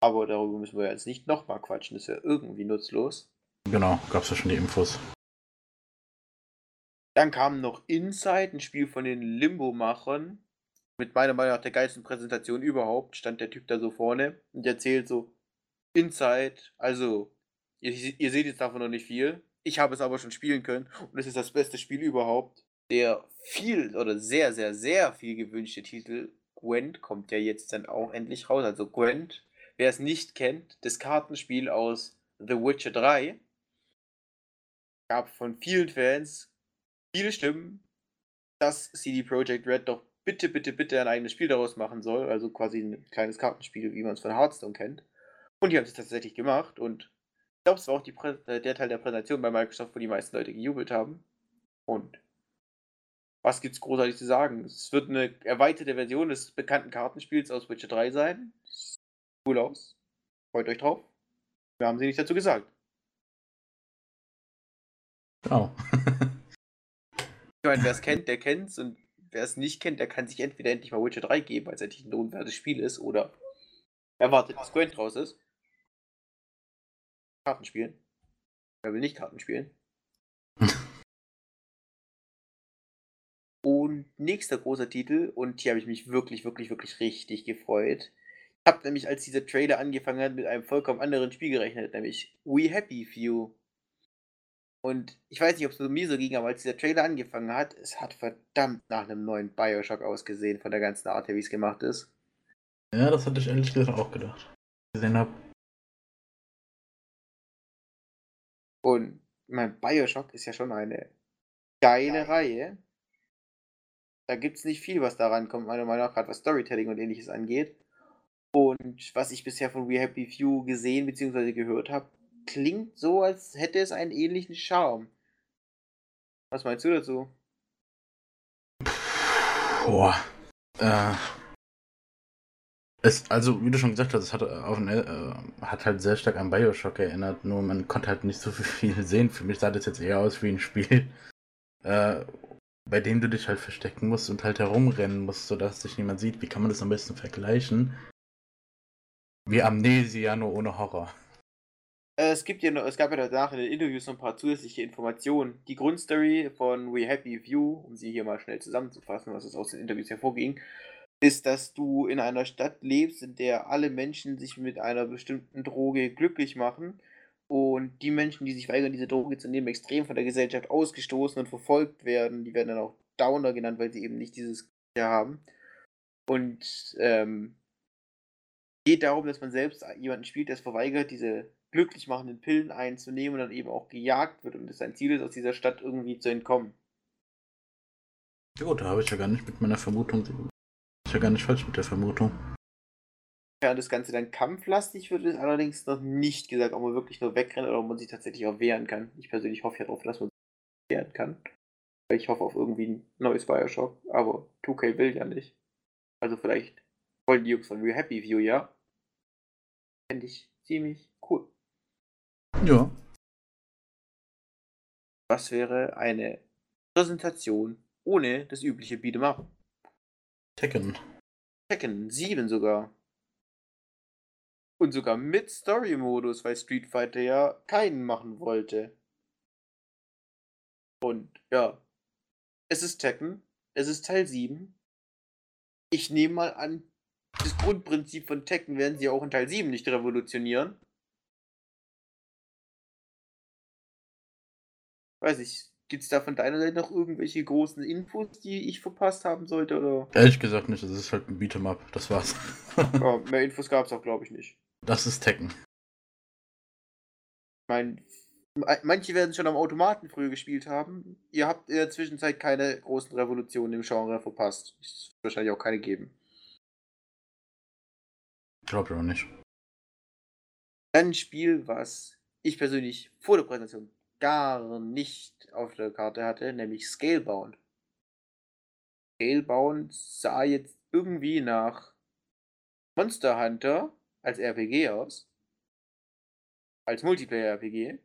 Aber darüber müssen wir jetzt nicht nochmal quatschen, das ist ja irgendwie nutzlos. Genau, gab es ja schon die Infos. Dann kam noch Inside, ein Spiel von den Limbo-Machern. Mit meiner Meinung nach der geilsten Präsentation überhaupt. Stand der Typ da so vorne und erzählt so: Inside, also, ihr, ihr seht jetzt davon noch nicht viel. Ich habe es aber schon spielen können und es ist das beste Spiel überhaupt. Der viel oder sehr, sehr, sehr viel gewünschte Titel Gwent kommt ja jetzt dann auch endlich raus. Also Gwent, wer es nicht kennt, das Kartenspiel aus The Witcher 3 gab von vielen Fans viele Stimmen, dass CD Projekt Red doch bitte, bitte, bitte ein eigenes Spiel daraus machen soll. Also quasi ein kleines Kartenspiel, wie man es von Hearthstone kennt. Und die haben es tatsächlich gemacht. Und ich glaube, es war auch die äh, der Teil der Präsentation bei Microsoft, wo die meisten Leute gejubelt haben. Und was gibt's großartig zu sagen? Es wird eine erweiterte Version des bekannten Kartenspiels aus Witcher 3 sein. Cool aus. Freut euch drauf. Wir haben sie nicht dazu gesagt. Genau. ich meine, wer es kennt, der kennt's und wer es nicht kennt, der kann sich entweder endlich mal Witcher 3 geben, weil es endlich ein lohnwertes Spiel ist, oder erwartet, dass Gwent raus ist. Karten spielen. Wer will nicht Karten spielen? und nächster großer Titel, und hier habe ich mich wirklich, wirklich, wirklich richtig gefreut. Ich habe nämlich, als dieser Trailer angefangen hat, mit einem vollkommen anderen Spiel gerechnet, nämlich We Happy Few. Und ich weiß nicht, ob es mir so ging, aber als dieser Trailer angefangen hat, es hat verdammt nach einem neuen Bioshock ausgesehen, von der ganzen Art her, wie es gemacht ist. Ja, das hatte ich ehrlich gesagt auch gedacht. Gesehen habe. Und mein Bioshock ist ja schon eine geile ja. Reihe. Da gibt es nicht viel, was daran kommt, meiner Meinung nach, gerade was Storytelling und ähnliches angeht. Und was ich bisher von We Happy Few gesehen bzw. gehört habe, klingt so, als hätte es einen ähnlichen Charme. Was meinst du dazu? Boah. Äh. Es, also, wie du schon gesagt hast, es hat, auf ein, äh, hat halt sehr stark an Bioshock erinnert, nur man konnte halt nicht so viel sehen. Für mich sah das jetzt eher aus wie ein Spiel, äh, bei dem du dich halt verstecken musst und halt herumrennen musst, sodass dich niemand sieht. Wie kann man das am besten vergleichen? Wie Amnesia, nur ohne Horror. Äh, es, gibt ja noch, es gab ja danach in den Interviews noch ein paar zusätzliche Informationen. Die Grundstory von We Happy View, um sie hier mal schnell zusammenzufassen, was es aus den Interviews hervorging, ist, dass du in einer Stadt lebst, in der alle Menschen sich mit einer bestimmten Droge glücklich machen und die Menschen, die sich weigern, diese Droge zu nehmen, extrem von der Gesellschaft ausgestoßen und verfolgt werden. Die werden dann auch Downer genannt, weil sie eben nicht dieses haben. Und ähm, geht darum, dass man selbst jemanden spielt, der es verweigert, diese glücklich machenden Pillen einzunehmen und dann eben auch gejagt wird und es sein Ziel ist, aus dieser Stadt irgendwie zu entkommen. Jo, da habe ich ja gar nicht mit meiner Vermutung. Ist ja gar nicht falsch mit der Vermutung. Ja, das Ganze dann kampflastig wird, ist allerdings noch nicht gesagt, ob man wirklich nur wegrennt oder ob man sich tatsächlich auch wehren kann. Ich persönlich hoffe ja darauf, dass man sich wehren kann. Ich hoffe auf irgendwie ein neues Bioshock, aber 2K will ja nicht. Also vielleicht wollen die Jungs von Real Happy View ja. Fände ich ziemlich cool. Ja. Das wäre eine Präsentation ohne das übliche Beat'em Up. Tekken. Tekken 7 sogar. Und sogar mit Story-Modus, weil Street Fighter ja keinen machen wollte. Und ja, es ist Tekken, es ist Teil 7. Ich nehme mal an, das Grundprinzip von Tekken werden sie auch in Teil 7 nicht revolutionieren. Weiß ich, gibt es da von deiner Seite noch irgendwelche großen Infos, die ich verpasst haben sollte? Oder? Ehrlich gesagt nicht, das ist halt ein Beat'em Up, das war's. ja, mehr Infos gab es auch, glaube ich, nicht. Das ist Tekken. Ich meine, manche werden schon am Automaten früher gespielt haben. Ihr habt in der Zwischenzeit keine großen Revolutionen im Genre verpasst. Es wird wahrscheinlich auch keine geben. Glaube ich auch nicht. Ein Spiel, was ich persönlich vor der Präsentation gar nicht auf der Karte hatte, nämlich Scalebound. Scalebound sah jetzt irgendwie nach Monster Hunter als RPG aus. Als Multiplayer-RPG.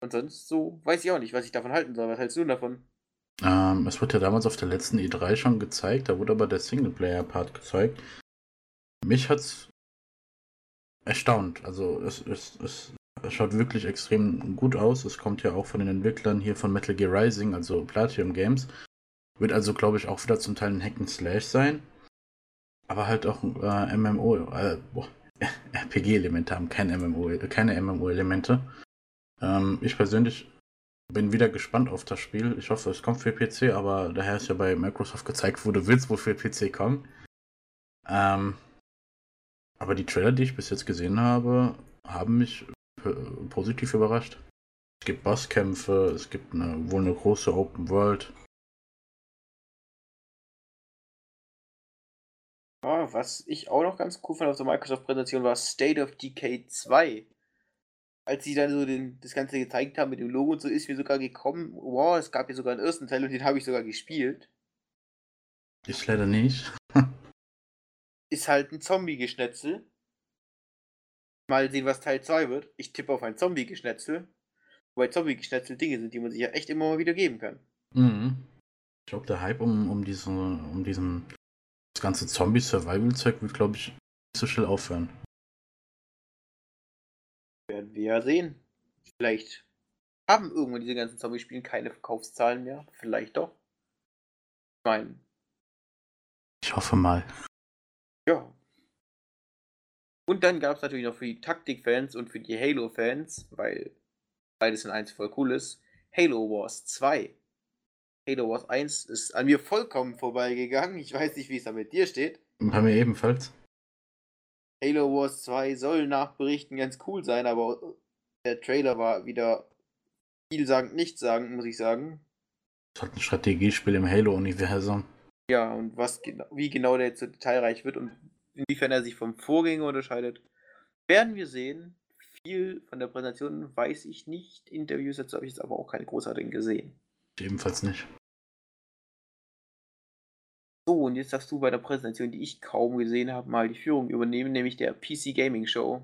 Und sonst so weiß ich auch nicht, was ich davon halten soll. Was hältst du davon? Ähm, es wurde ja damals auf der letzten E3 schon gezeigt, da wurde aber der Singleplayer-Part gezeigt. Mich hat's erstaunt. Also es, es, es schaut wirklich extrem gut aus. Es kommt ja auch von den Entwicklern hier von Metal Gear Rising, also Platinum Games. Wird also, glaube ich, auch wieder zum Teil ein Hack sein. Aber halt auch äh, MMO, äh, RPG-Elemente haben, kein MMO, keine MMO-Elemente. Ähm, ich persönlich bin wieder gespannt auf das Spiel. Ich hoffe, es kommt für PC, aber daher ist ja bei Microsoft gezeigt wurde, will es wohl für PC kommen. Ähm, aber die Trailer, die ich bis jetzt gesehen habe, haben mich positiv überrascht. Es gibt Bosskämpfe, es gibt eine, wohl eine große Open World. Ja, was ich auch noch ganz cool fand auf der Microsoft-Präsentation war State of Decay 2. Als sie dann so den, das Ganze gezeigt haben mit dem Logo und so, ist mir sogar gekommen, wow, es gab ja sogar einen ersten Teil und den habe ich sogar gespielt. Ich leider nicht. ist halt ein Zombie-Geschnetzel. Mal sehen, was Teil 2 wird. Ich tippe auf ein Zombie-Geschnetzel. Wobei Zombie-Geschnetzel Dinge sind, die man sich ja echt immer mal wieder geben kann. Mhm. Ich glaube, der Hype um, um, diese, um diesen das ganze Zombie-Survival-Zeug wird, glaube ich, nicht so schnell aufhören. Werden wir ja sehen. Vielleicht haben irgendwann diese ganzen Zombie-Spiele keine Verkaufszahlen mehr. Vielleicht doch. Ich meine. Ich hoffe mal. Ja. Und dann gab es natürlich noch für die Taktik-Fans und für die Halo-Fans, weil beides in eins voll cool ist, Halo Wars 2. Halo Wars 1 ist an mir vollkommen vorbeigegangen. Ich weiß nicht, wie es da mit dir steht. Bei mir ebenfalls. Halo Wars 2 soll nach Berichten ganz cool sein, aber der Trailer war wieder vielsagend nichtssagend, muss ich sagen. Es hat ein Strategiespiel im Halo-Universum. Ja, und was wie genau der jetzt so detailreich wird und inwiefern er sich vom Vorgänger unterscheidet, werden wir sehen. Viel von der Präsentation weiß ich nicht. Interviews dazu habe ich jetzt aber auch keine großartigen gesehen. Ebenfalls nicht. So, und jetzt darfst du bei der Präsentation, die ich kaum gesehen habe, mal die Führung übernehmen, nämlich der PC Gaming Show.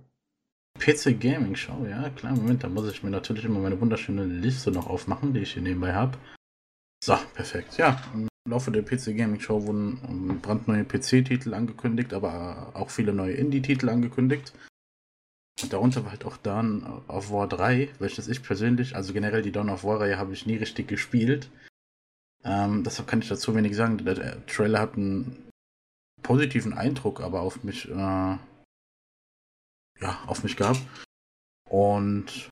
PC Gaming Show, ja, klar, Moment, da muss ich mir natürlich immer meine wunderschöne Liste noch aufmachen, die ich hier nebenbei habe. So, perfekt. Ja, im Laufe der PC Gaming Show wurden brandneue PC-Titel angekündigt, aber auch viele neue Indie-Titel angekündigt. Und darunter war halt auch Dawn of War 3, welches ich persönlich, also generell die Dawn of War-Reihe habe ich nie richtig gespielt. Ähm, deshalb kann ich dazu wenig sagen. Der Trailer hat einen positiven Eindruck aber auf mich, äh, ja, auf mich gehabt. Und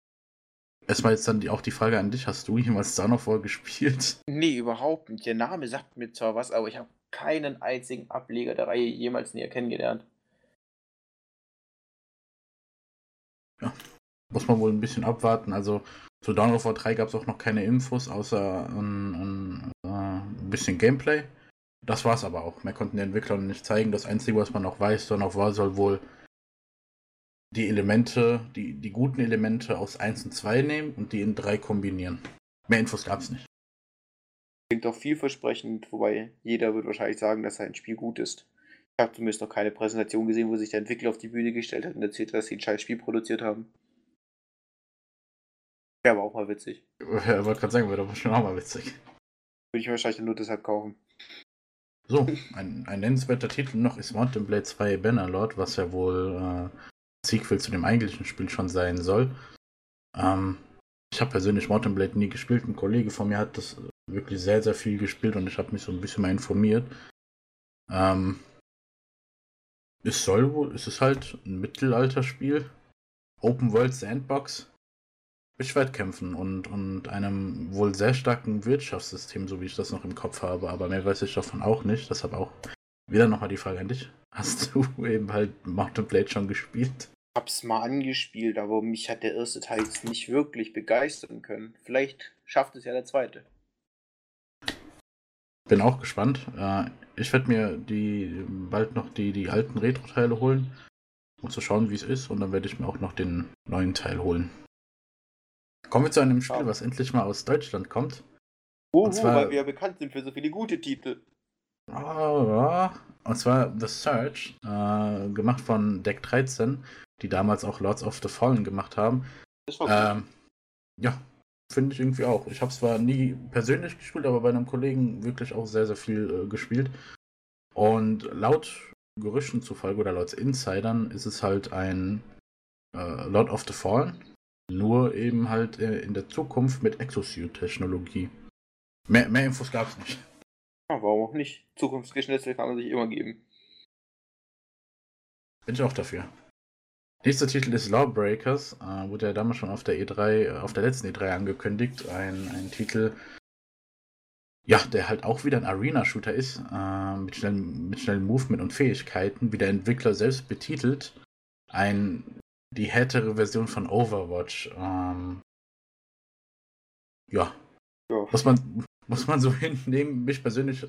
es war jetzt dann die, auch die Frage an dich, hast du jemals War gespielt? Nee, überhaupt nicht. Der Name sagt mir zwar was, aber ich habe keinen einzigen Ableger der Reihe jemals näher kennengelernt. Ja, muss man wohl ein bisschen abwarten. Also zu Dawn of War 3 gab es auch noch keine Infos, außer ein, ein, äh, ein bisschen Gameplay. Das war es aber auch. Mehr konnten die Entwickler nicht zeigen. Das Einzige, was man noch weiß, Dawn of War soll wohl die Elemente, die, die guten Elemente aus 1 und 2 nehmen und die in 3 kombinieren. Mehr Infos gab es nicht. Klingt doch vielversprechend, wobei jeder wird wahrscheinlich sagen, dass ein Spiel gut ist. Ich habe zumindest noch keine Präsentation gesehen, wo sich der Entwickler auf die Bühne gestellt hat und erzählt, dass sie ein scheiß Spiel produziert haben. Wäre aber auch mal witzig. Ja, wollte gerade sagen, wäre doch schon auch mal witzig. Würde ich wahrscheinlich nur deshalb kaufen. So, ein, ein nennenswerter Titel noch ist Mountain Blade 2 Bannerlord, was ja wohl äh, Sequel zu dem eigentlichen Spiel schon sein soll. Ähm, ich habe persönlich Mountain Blade nie gespielt. Ein Kollege von mir hat das wirklich sehr, sehr viel gespielt und ich habe mich so ein bisschen mal informiert. Ähm, es soll wohl, es ist halt ein Mittelalterspiel. Open World Sandbox. Mit Schwertkämpfen und, und einem wohl sehr starken Wirtschaftssystem, so wie ich das noch im Kopf habe. Aber mehr weiß ich davon auch nicht. Deshalb auch wieder nochmal die Frage an dich. Hast du eben halt Mountain Blade schon gespielt? Hab's mal angespielt, aber mich hat der erste Teil jetzt nicht wirklich begeistern können. Vielleicht schafft es ja der zweite. Bin auch gespannt. Äh, ich werde mir die bald noch die, die alten Retro-Teile holen, um zu schauen, wie es ist. Und dann werde ich mir auch noch den neuen Teil holen. Kommen wir zu einem Spiel, was endlich mal aus Deutschland kommt. Uhu, und zwar, weil wir ja bekannt sind für so viele gute Titel. Und zwar The Search, äh, gemacht von Deck 13, die damals auch Lords of the Fallen gemacht haben. War ähm, ja, finde ich irgendwie auch. Ich habe zwar nie persönlich gespielt, aber bei einem Kollegen wirklich auch sehr, sehr viel äh, gespielt. Und laut Gerüchten zufolge oder laut Insidern ist es halt ein äh, Lord of the Fallen, nur eben halt äh, in der Zukunft mit Exosuit-Technologie. Mehr, mehr Infos gab es nicht. Ja, warum auch nicht? Zukunftsgeschnetzel kann man sich immer geben. Bin ich auch dafür. Nächster Titel ist Lawbreakers. Äh, wurde ja damals schon auf der E3, auf der letzten E3 angekündigt. Ein, ein Titel, ja, der halt auch wieder ein Arena-Shooter ist, äh, mit, schnellem, mit schnellem Movement und Fähigkeiten, wie der Entwickler selbst betitelt. Ein die härtere Version von Overwatch. Ähm, ja. ja. Muss, man, muss man so hinnehmen. Mich persönlich äh,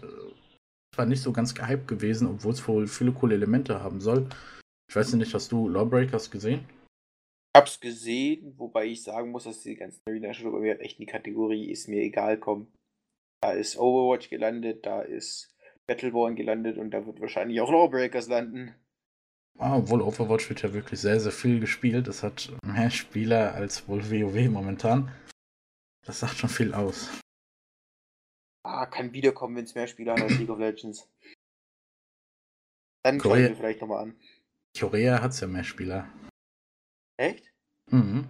war nicht so ganz gehypt gewesen, obwohl es wohl viele coole Elemente haben soll. Ich weiß nicht, hast du Lawbreakers gesehen? Ich hab's gesehen, wobei ich sagen muss, dass die ganzen Arena-Shooter bei mir echt in die Kategorie ist mir egal kommen. Da ist Overwatch gelandet, da ist Battleborn gelandet und da wird wahrscheinlich auch Lawbreakers landen. Ah, obwohl Overwatch wird ja wirklich sehr, sehr viel gespielt. Es hat mehr Spieler als wohl WoW momentan. Das sagt schon viel aus. Ah, kann wiederkommen, wenn es mehr Spieler hat als League of Legends. Dann schauen wir vielleicht nochmal an. Korea hat es ja mehr Spieler. Echt? Mhm.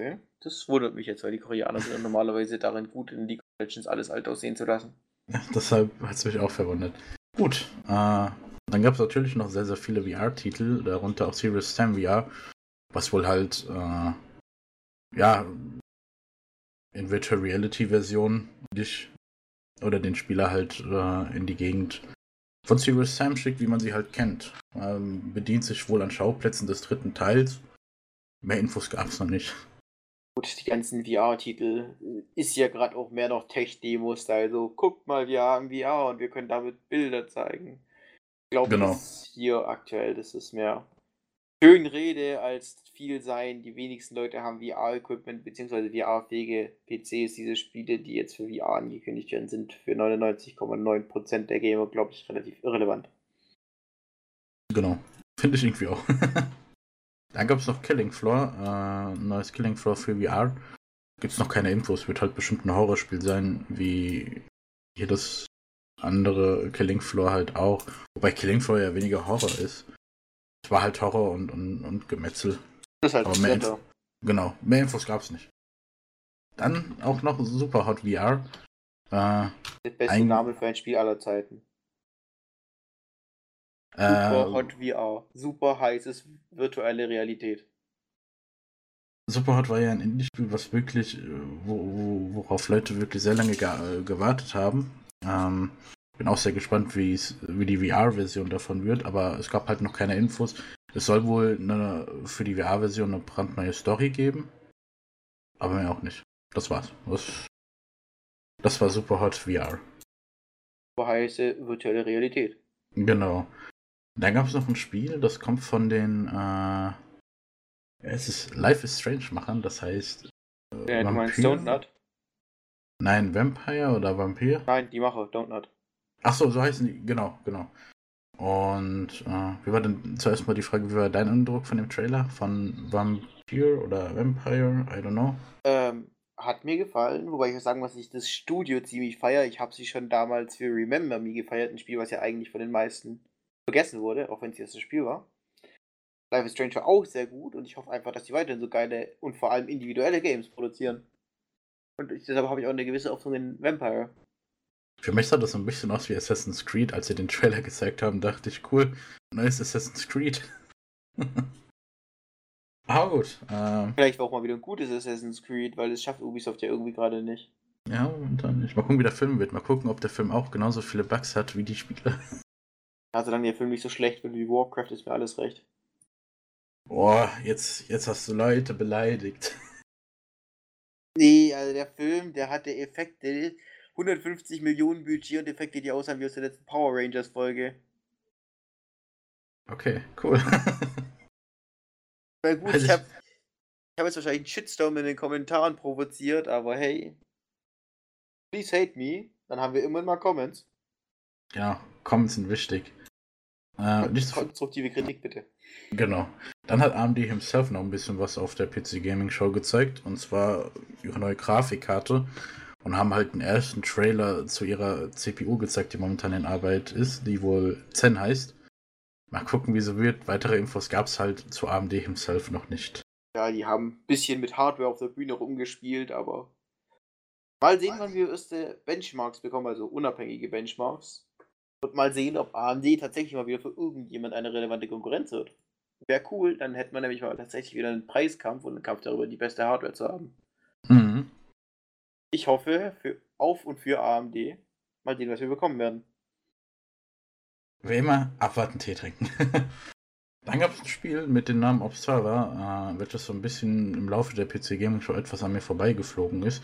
Okay. Das wundert mich jetzt, weil die Koreaner sind normalerweise darin gut, in League of Legends alles alt aussehen zu lassen. Ja, deshalb hat es mich auch verwundert. Gut, äh, dann gab es natürlich noch sehr, sehr viele VR-Titel, darunter auch Serious Sam VR, was wohl halt, äh, ja, in Virtual Reality-Version dich oder den Spieler halt äh, in die Gegend von Serious Sam schickt, wie man sie halt kennt. Ähm, bedient sich wohl an Schauplätzen des dritten Teils. Mehr Infos gab es noch nicht. Gut, die ganzen VR-Titel äh, ist ja gerade auch mehr noch Tech-Demos, also guckt mal, wir haben VR und wir können damit Bilder zeigen. Ich glaube, genau. das hier aktuell, das ist mehr schön Rede als viel sein. Die wenigsten Leute haben VR-Equipment bzw. VR-fähige PCs. Diese Spiele, die jetzt für VR angekündigt werden, sind für 99,9% der Gamer, glaube ich, relativ irrelevant. Genau. Finde ich irgendwie auch. Dann gab es noch Killing Floor, äh, neues Killing Floor für VR. Gibt es noch keine Infos, wird halt bestimmt ein Horrorspiel sein, wie jedes andere Killing Floor halt auch. Wobei Killing Floor ja weniger Horror ist. Es war halt Horror und, und, und Gemetzel. Das ist halt Aber mehr Info, Genau, mehr Infos gab es nicht. Dann auch noch Super Hot VR. Äh, Der beste ein... Name für ein Spiel aller Zeiten. Super äh, Hot VR. Super heißes virtuelle Realität. Super Hot war ja ein Indie-Spiel, was wirklich, äh, wo, wo, worauf Leute wirklich sehr lange ge gewartet haben. Ähm, bin auch sehr gespannt, wie die VR-Version davon wird, aber es gab halt noch keine Infos. Es soll wohl eine, für die VR-Version eine brandneue Story geben, aber mehr auch nicht. Das war's. Das, das war Super Hot VR. Super heiße virtuelle Realität. Genau. Dann gab es noch ein Spiel, das kommt von den äh, es ist Life is Strange machen, das heißt. Äh, ja, du meinst Don't Not? Nein, Vampire oder Vampir? Nein, die Mache, Don't Not. Ach so, so heißen die, genau, genau. Und äh, wie war denn zuerst mal die Frage, wie war dein Eindruck von dem Trailer? Von Vampir oder Vampire? I don't know. Ähm, hat mir gefallen, wobei ich sagen muss, ich das Studio ziemlich feiere. Ich habe sie schon damals für Remember Me gefeiert, ein Spiel, was ja eigentlich von den meisten vergessen wurde, auch wenn es das Spiel war. Life is Strange war auch sehr gut und ich hoffe einfach, dass die weiterhin so geile und vor allem individuelle Games produzieren. Und ich, deshalb habe ich auch eine gewisse Hoffnung in Vampire. Für mich sah das so ein bisschen aus wie Assassin's Creed. Als sie den Trailer gezeigt haben, dachte ich, cool, neues Assassin's Creed. Aber gut. Ähm, Vielleicht auch mal wieder ein gutes Assassin's Creed, weil das schafft Ubisoft ja irgendwie gerade nicht. Ja, und dann nicht. Mal gucken, wie der Film wird. Mal gucken, ob der Film auch genauso viele Bugs hat wie die Spiele. Also dann der Film nicht so schlecht wird wie Warcraft, ist mir alles recht. Boah, jetzt, jetzt hast du Leute beleidigt. Nee, also der Film, der hatte Effekte, 150 Millionen Budget und Effekte, die aussahen wie aus der letzten Power Rangers Folge. Okay, cool. Na gut, also ich habe ich hab jetzt wahrscheinlich einen Shitstorm in den Kommentaren provoziert, aber hey, please hate me, dann haben wir immer mal Comments. Ja, Comments sind wichtig. Äh, nicht konstruktive Kritik bitte. Genau. Dann hat AMD himself noch ein bisschen was auf der PC Gaming Show gezeigt, und zwar ihre neue Grafikkarte und haben halt den ersten Trailer zu ihrer CPU gezeigt, die momentan in Arbeit ist, die wohl Zen heißt. Mal gucken, wie so wird. Weitere Infos gab es halt zu AMD himself noch nicht. Ja, die haben ein bisschen mit Hardware auf der Bühne rumgespielt, aber mal sehen, wann wir erste Benchmarks bekommen, also unabhängige Benchmarks. Und mal sehen, ob AMD tatsächlich mal wieder für irgendjemand eine relevante Konkurrenz wird. Wäre cool, dann hätte man nämlich mal tatsächlich wieder einen Preiskampf und einen Kampf darüber, die beste Hardware zu haben. Mhm. Ich hoffe für, auf und für AMD mal sehen, was wir bekommen werden. Wie immer, abwarten, Tee trinken. Dann gab es ein Spiel mit dem Namen Observer, äh, welches so ein bisschen im Laufe der PC Gaming Show etwas an mir vorbeigeflogen ist.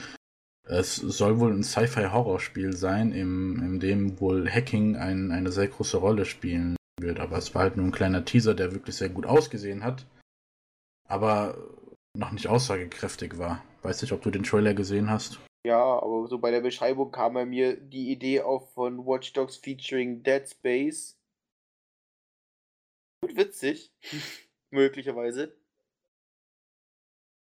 Es soll wohl ein Sci-Fi-Horrorspiel sein, im, in dem wohl Hacking ein, eine sehr große Rolle spielen wird. Aber es war halt nur ein kleiner Teaser, der wirklich sehr gut ausgesehen hat, aber noch nicht aussagekräftig war. Weiß nicht, ob du den Trailer gesehen hast. Ja, aber so bei der Beschreibung kam bei mir die Idee auf von Watch Dogs featuring Dead Space. Gut witzig, möglicherweise.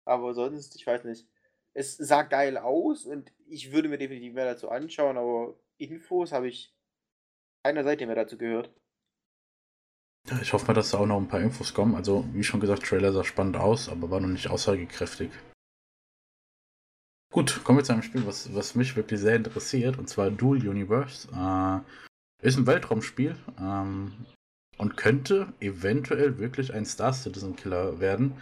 Aber sonst, ich weiß nicht. Es sah geil aus und ich würde mir definitiv mehr dazu anschauen, aber Infos habe ich keiner Seite mehr dazu gehört. Ja, ich hoffe mal, dass da auch noch ein paar Infos kommen. Also, wie schon gesagt, Trailer sah spannend aus, aber war noch nicht aussagekräftig. Gut, kommen wir zu einem Spiel, was, was mich wirklich sehr interessiert, und zwar Dual Universe. Äh, ist ein Weltraumspiel ähm, und könnte eventuell wirklich ein Star Citizen Killer werden,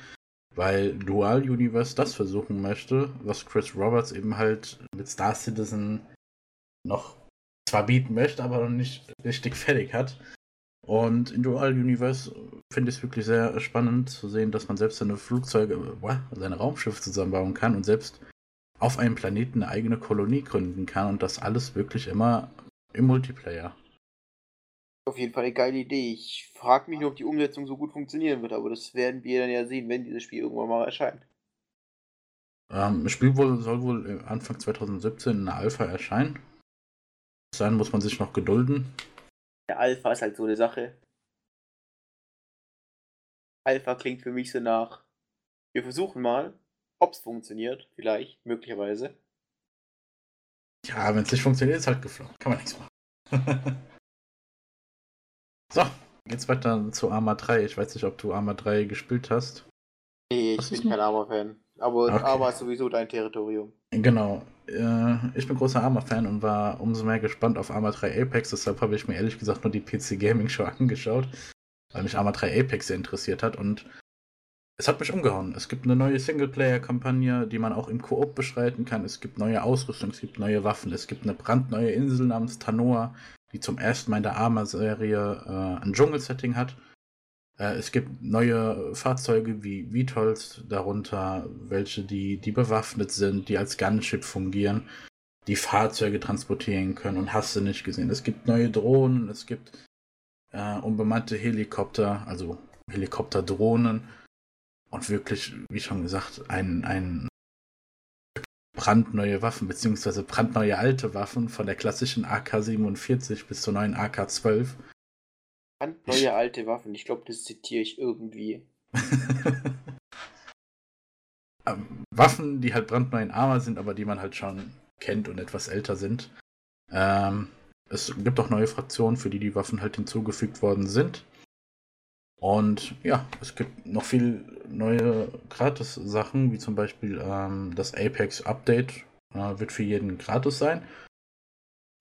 weil Dual Universe das versuchen möchte, was Chris Roberts eben halt mit Star Citizen noch zwar bieten möchte, aber noch nicht richtig fertig hat. Und in Dual Universe finde ich es wirklich sehr spannend zu sehen, dass man selbst seine Flugzeuge, seine Raumschiffe zusammenbauen kann und selbst auf einem Planeten eine eigene Kolonie gründen kann und das alles wirklich immer im Multiplayer. Auf jeden Fall eine geile Idee. Ich frage mich nur, ob die Umsetzung so gut funktionieren wird, aber das werden wir dann ja sehen, wenn dieses Spiel irgendwann mal erscheint. Ähm, das Spiel wohl, soll wohl Anfang 2017 in der Alpha erscheinen. Bis dahin muss man sich noch gedulden. Der Alpha ist halt so eine Sache. Alpha klingt für mich so nach. Wir versuchen mal, ob es funktioniert, vielleicht, möglicherweise. Ja, wenn es nicht funktioniert, ist halt geflogen. Kann man nichts machen. so, geht's weiter zu Arma 3. Ich weiß nicht, ob du Arma 3 gespielt hast. Nee, ich Was bin kein Arma-Fan. Aber okay. Arma ist sowieso dein Territorium. Genau. Äh, ich bin großer Arma-Fan und war umso mehr gespannt auf Arma 3 Apex. Deshalb habe ich mir ehrlich gesagt nur die PC Gaming Show angeschaut, weil mich Arma 3 Apex sehr interessiert hat. Und es hat mich umgehauen. Es gibt eine neue Singleplayer-Kampagne, die man auch im Koop beschreiten kann. Es gibt neue Ausrüstung, es gibt neue Waffen, es gibt eine brandneue Insel namens Tanoa, die zum ersten Mal in der Arma-Serie äh, ein Dschungelsetting hat. Äh, es gibt neue Fahrzeuge wie VTOLs darunter, welche die, die bewaffnet sind, die als Gunship fungieren, die Fahrzeuge transportieren können und hast du nicht gesehen. Es gibt neue Drohnen, es gibt äh, unbemannte Helikopter, also Helikopterdrohnen und wirklich, wie schon gesagt, ein, ein brandneue Waffen, beziehungsweise brandneue alte Waffen von der klassischen AK-47 bis zur neuen AK-12. Brandneue alte Waffen, ich glaube, das zitiere ich irgendwie. Ähm, Waffen, die halt brandneu in Armor sind, aber die man halt schon kennt und etwas älter sind. Ähm, es gibt auch neue Fraktionen, für die die Waffen halt hinzugefügt worden sind. Und ja, es gibt noch viel neue Gratis-Sachen, wie zum Beispiel ähm, das Apex Update äh, wird für jeden gratis sein.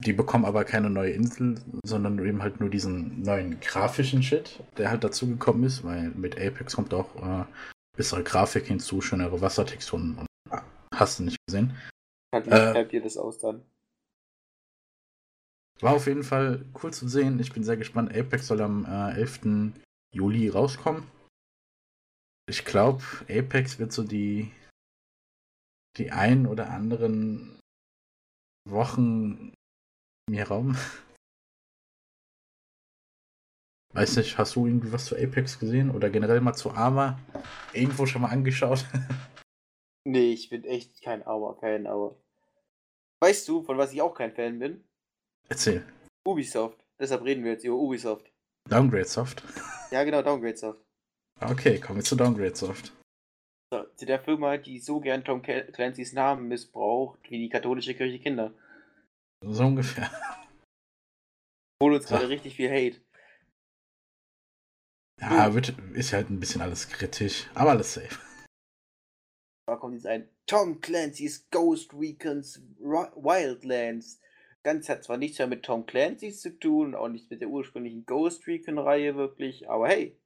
Die bekommen aber keine neue Insel, sondern eben halt nur diesen neuen grafischen Shit, der halt dazugekommen ist, weil mit Apex kommt auch äh, bessere Grafik hinzu, schönere Wassertexturen und ah, hast du nicht gesehen. Wie äh, dir das aus dann? War auf jeden Fall cool zu sehen. Ich bin sehr gespannt. Apex soll am äh, 11. Juli rauskommen. Ich glaube, Apex wird so die, die ein oder anderen Wochen mir rauben. Weiß nicht, hast du irgendwie was zu Apex gesehen oder generell mal zu Arma irgendwo schon mal angeschaut? nee, ich bin echt kein Arma-Fan, aber. Weißt du, von was ich auch kein Fan bin? Erzähl. Ubisoft. Deshalb reden wir jetzt über Ubisoft. Downgrade Soft. Ja, genau, Downgrade Soft. Okay, kommen wir zu Downgrade Soft. So, zu der Firma, die so gern Tom Clancy's Namen missbraucht, wie die katholische Kirche Kinder. So ungefähr. Holt uns gerade richtig viel Hate. Ja, wird, ist halt ein bisschen alles kritisch, aber alles safe. Da kommt jetzt ein Tom Clancy's Ghost Recons Wildlands. Ganz hat zwar nichts mehr mit Tom Clancy's zu tun, auch nichts mit der ursprünglichen Ghost Recon-Reihe wirklich, aber hey.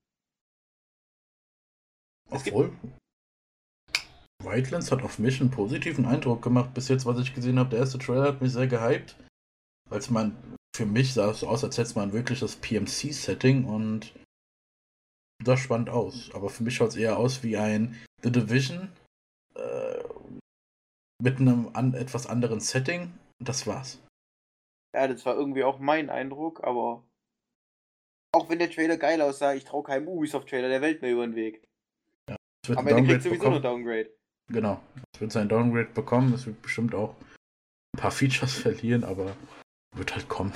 Obwohl, Wildlands hat auf mich einen positiven Eindruck gemacht bis jetzt, was ich gesehen habe. Der erste Trailer hat mich sehr gehypt, weil man für mich sah es so aus, als hätte man ein wirkliches PMC-Setting und sah spannend aus. Aber für mich schaut es eher aus wie ein The Division äh, mit einem an, etwas anderen Setting. Das war's. Ja, das war irgendwie auch mein Eindruck, aber auch wenn der Trailer geil aussah, ich traue keinem Ubisoft-Trailer der Welt mehr über den Weg. Ja, es wird Am ein Ende kriegt Downgrade sowieso nur bekommen. Downgrade. Genau. Es wird sein Downgrade bekommen. Es wird bestimmt auch ein paar Features verlieren, aber wird halt kommen.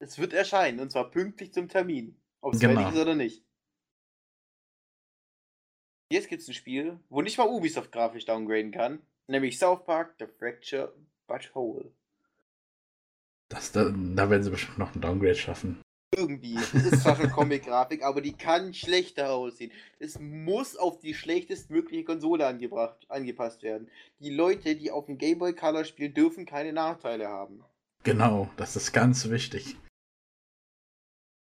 Es wird erscheinen, und zwar pünktlich zum Termin. Ob es Genau. fertig ist oder nicht. Jetzt gibt es ein Spiel, wo nicht mal Ubisoft grafisch downgraden kann, nämlich South Park The Fracture But Whole. Das, da, da werden sie bestimmt noch ein Downgrade schaffen. Irgendwie. Es ist zwar schon Comic-Grafik, aber die kann schlechter aussehen. Es muss auf die schlechtestmögliche Konsole angebracht, angepasst werden. Die Leute, die auf dem Game Boy Color spielen, dürfen keine Nachteile haben. Genau, das ist ganz wichtig.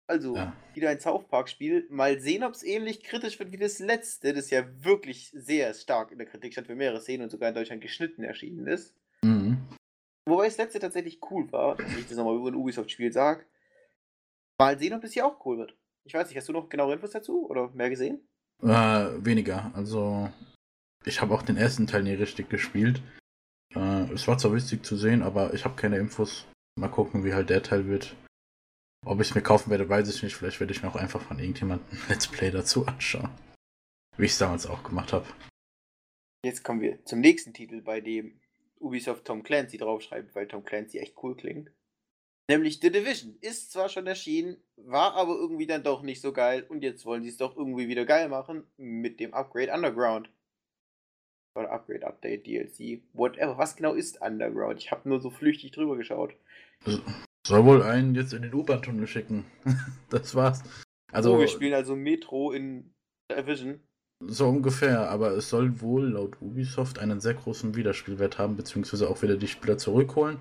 Also, Ja. wieder ein South Park-Spiel. Mal sehen, ob es ähnlich kritisch wird wie das letzte, das ja wirklich sehr stark in der Kritik stand für mehrere Szenen und sogar in Deutschland geschnitten erschienen ist. Mhm. Wobei das letzte tatsächlich cool war, dass ich das nochmal über ein Ubisoft-Spiel sage. Mal sehen, ob es hier auch cool wird. Ich weiß nicht, hast du noch genauere Infos dazu oder mehr gesehen? Äh, weniger. Also, ich habe auch den ersten Teil nie richtig gespielt. Äh, es war zwar witzig zu sehen, aber ich habe keine Infos. Mal gucken, wie halt der Teil wird. Ob ich es mir kaufen werde, weiß ich nicht. Vielleicht werde ich mir auch einfach von irgendjemandem ein Let's Play dazu anschauen. Wie ich es damals auch gemacht habe. Jetzt kommen wir zum nächsten Titel, bei dem Ubisoft Tom Clancy draufschreibt, weil Tom Clancy echt cool klingt. Nämlich The Division. Ist zwar schon erschienen, war aber irgendwie dann doch nicht so geil und jetzt wollen sie es doch irgendwie wieder geil machen mit dem Upgrade Underground. Oder Upgrade Update DLC. Whatever. Was genau ist Underground? Ich habe nur so flüchtig drüber geschaut. Soll wohl einen jetzt in den U-Bahn-Tunnel schicken. das war's. Also, Also, wir spielen also Metro in Division. So ungefähr, aber es soll wohl laut Ubisoft einen sehr großen Wiederspielwert haben, beziehungsweise auch wieder die Spieler zurückholen.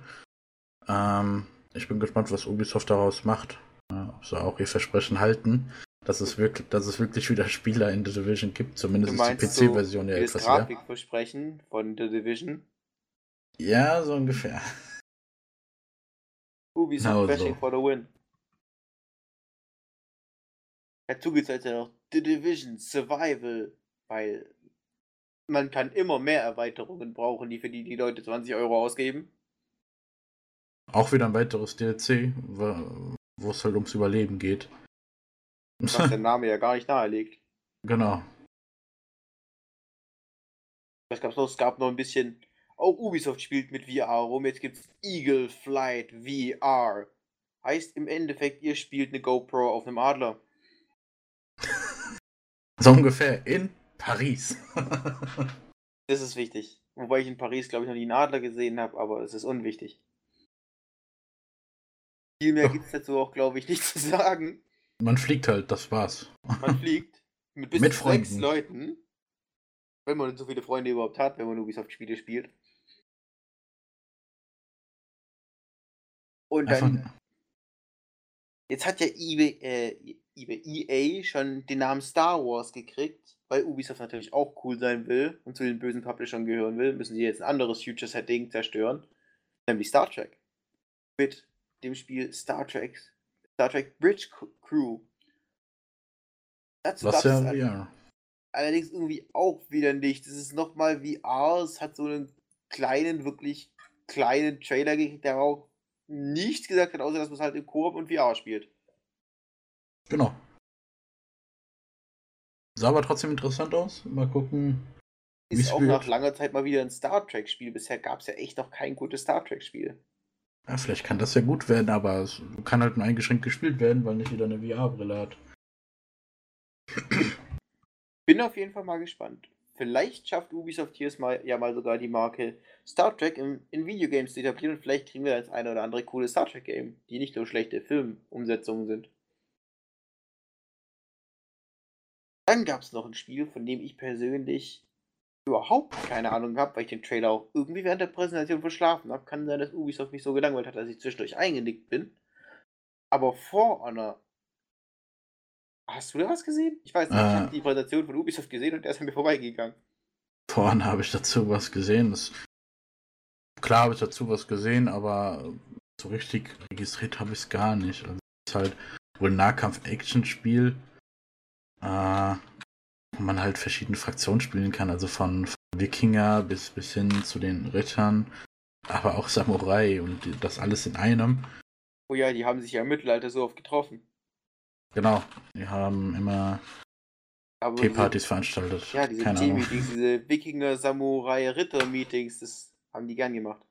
Ähm, ich bin gespannt, was Ubisoft daraus macht. Äh, ob sie auch ihr Versprechen halten, dass es wirklich, dass es wirklich wieder Spieler in The Division gibt. Zumindest meinst die PC-Version ja Das etwas leer. Grafikversprechen von The Division. Ja, so ungefähr. Ubisoft Genau Bashing so. for the win. Dazu gibt es ja noch The Division Survival, weil man kann immer mehr Erweiterungen brauchen, die für die die Leute 20 Euro ausgeben. Auch wieder ein weiteres DLC, wo wo es halt ums Überleben geht. Was der Name ja gar nicht nahelegt. genau. Was gab's noch? Es gab noch ein bisschen. Auch Ubisoft spielt mit VR rum. Jetzt gibt's Eagle Flight VR. Heißt im Endeffekt, ihr spielt eine GoPro auf einem Adler. So ungefähr in Paris. Das ist wichtig. Wobei ich in Paris, glaube ich, noch nie einen Adler gesehen habe, aber es ist unwichtig. Viel mehr gibt es dazu auch, glaube ich, nicht zu sagen. Man fliegt halt, das war's. Man fliegt mit bis Mit zu sechs Freunden. Leuten. Wenn man so viele Freunde überhaupt hat, wenn man Ubisoft-Spiele spielt. Und Einfach, dann, jetzt hat ja eBay, äh, eBay, EA schon den Namen Star Wars gekriegt, weil Ubisoft natürlich auch cool sein will und zu den bösen Publishern gehören will, müssen sie jetzt ein anderes Future-Setting zerstören, nämlich Star Trek. Mit dem Spiel Star Trek, Star Trek Bridge Crew. Dazu was ja ein- VR. allerdings irgendwie auch wieder nicht. Es ist nochmal VR, es hat so einen kleinen, wirklich kleinen Trailer gekriegt, der auch nichts gesagt hat, außer dass man es halt im Koop und VR spielt. Genau. Sah aber trotzdem interessant aus. Mal gucken. Ist auch wird. nach langer Zeit mal wieder ein Star Trek-Spiel. Bisher gab es ja echt noch kein gutes Star Trek-Spiel. Ja, vielleicht kann das ja gut werden, aber es kann halt nur eingeschränkt gespielt werden, weil nicht jeder eine VR-Brille hat. Bin auf jeden Fall mal gespannt. Vielleicht schafft Ubisoft hier es mal, ja mal sogar die Marke Star Trek in, in Videogames zu etablieren und vielleicht kriegen wir das eine oder andere coole Star Trek-Game, die nicht nur schlechte Filmumsetzungen sind. Dann gab es noch ein Spiel, von dem ich persönlich überhaupt keine Ahnung habe, weil ich den Trailer auch irgendwie während der Präsentation verschlafen habe. Kann sein, dass Ubisoft mich so gelangweilt hat, dass ich zwischendurch eingenickt bin. Aber For Honor. Hast du da was gesehen? Ich weiß nicht, ich Äh. habe die Präsentation von Ubisoft gesehen und der ist an mir vorbeigegangen. Vorhin habe ich dazu was gesehen. Das, klar habe ich dazu was gesehen, aber so richtig registriert habe ich es gar nicht. Also es ist halt wohl ein Nahkampf-Action-Spiel. Äh, wo man halt verschiedene Fraktionen spielen kann, also von, von Wikinger bis, bis hin zu den Rittern, aber auch Samurai und das alles in einem. Oh ja, die haben sich ja im Mittelalter so oft getroffen. Genau, die haben immer Teepartys veranstaltet. Ja, diese. Tee-Meetings, diese Wikinger, Samurai, Ritter-Meetings, das haben die gern gemacht.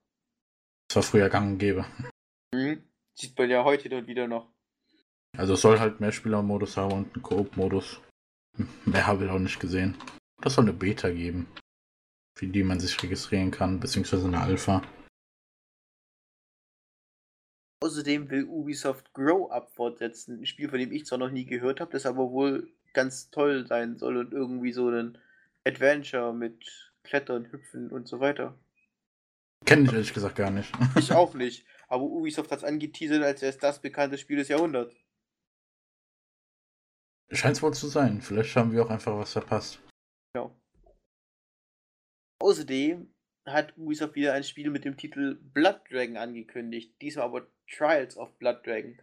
Das war früher gang und gäbe. Mhm. Sieht man ja heute dort wieder noch. Also es soll halt mehr Spielermodus haben und einen Koop-Modus. Mehr habe ich auch nicht gesehen. Das soll eine Beta geben, für die man sich registrieren kann, beziehungsweise eine Alpha. Außerdem will Ubisoft Grow Up fortsetzen. Ein Spiel, von dem ich zwar noch nie gehört habe, das aber wohl ganz toll sein soll und irgendwie so ein Adventure mit Klettern, Hüpfen und so weiter. Kenne ich ehrlich gesagt gar nicht. Ich auch nicht. Aber Ubisoft hat es angeteasert, als wäre es das bekannte Spiel des Jahrhunderts. Scheint es wohl zu sein. Vielleicht haben wir auch einfach was verpasst. Außerdem hat Ubisoft wieder ein Spiel mit dem Titel Blood Dragon angekündigt. Diesmal aber Trials of Blood Dragon.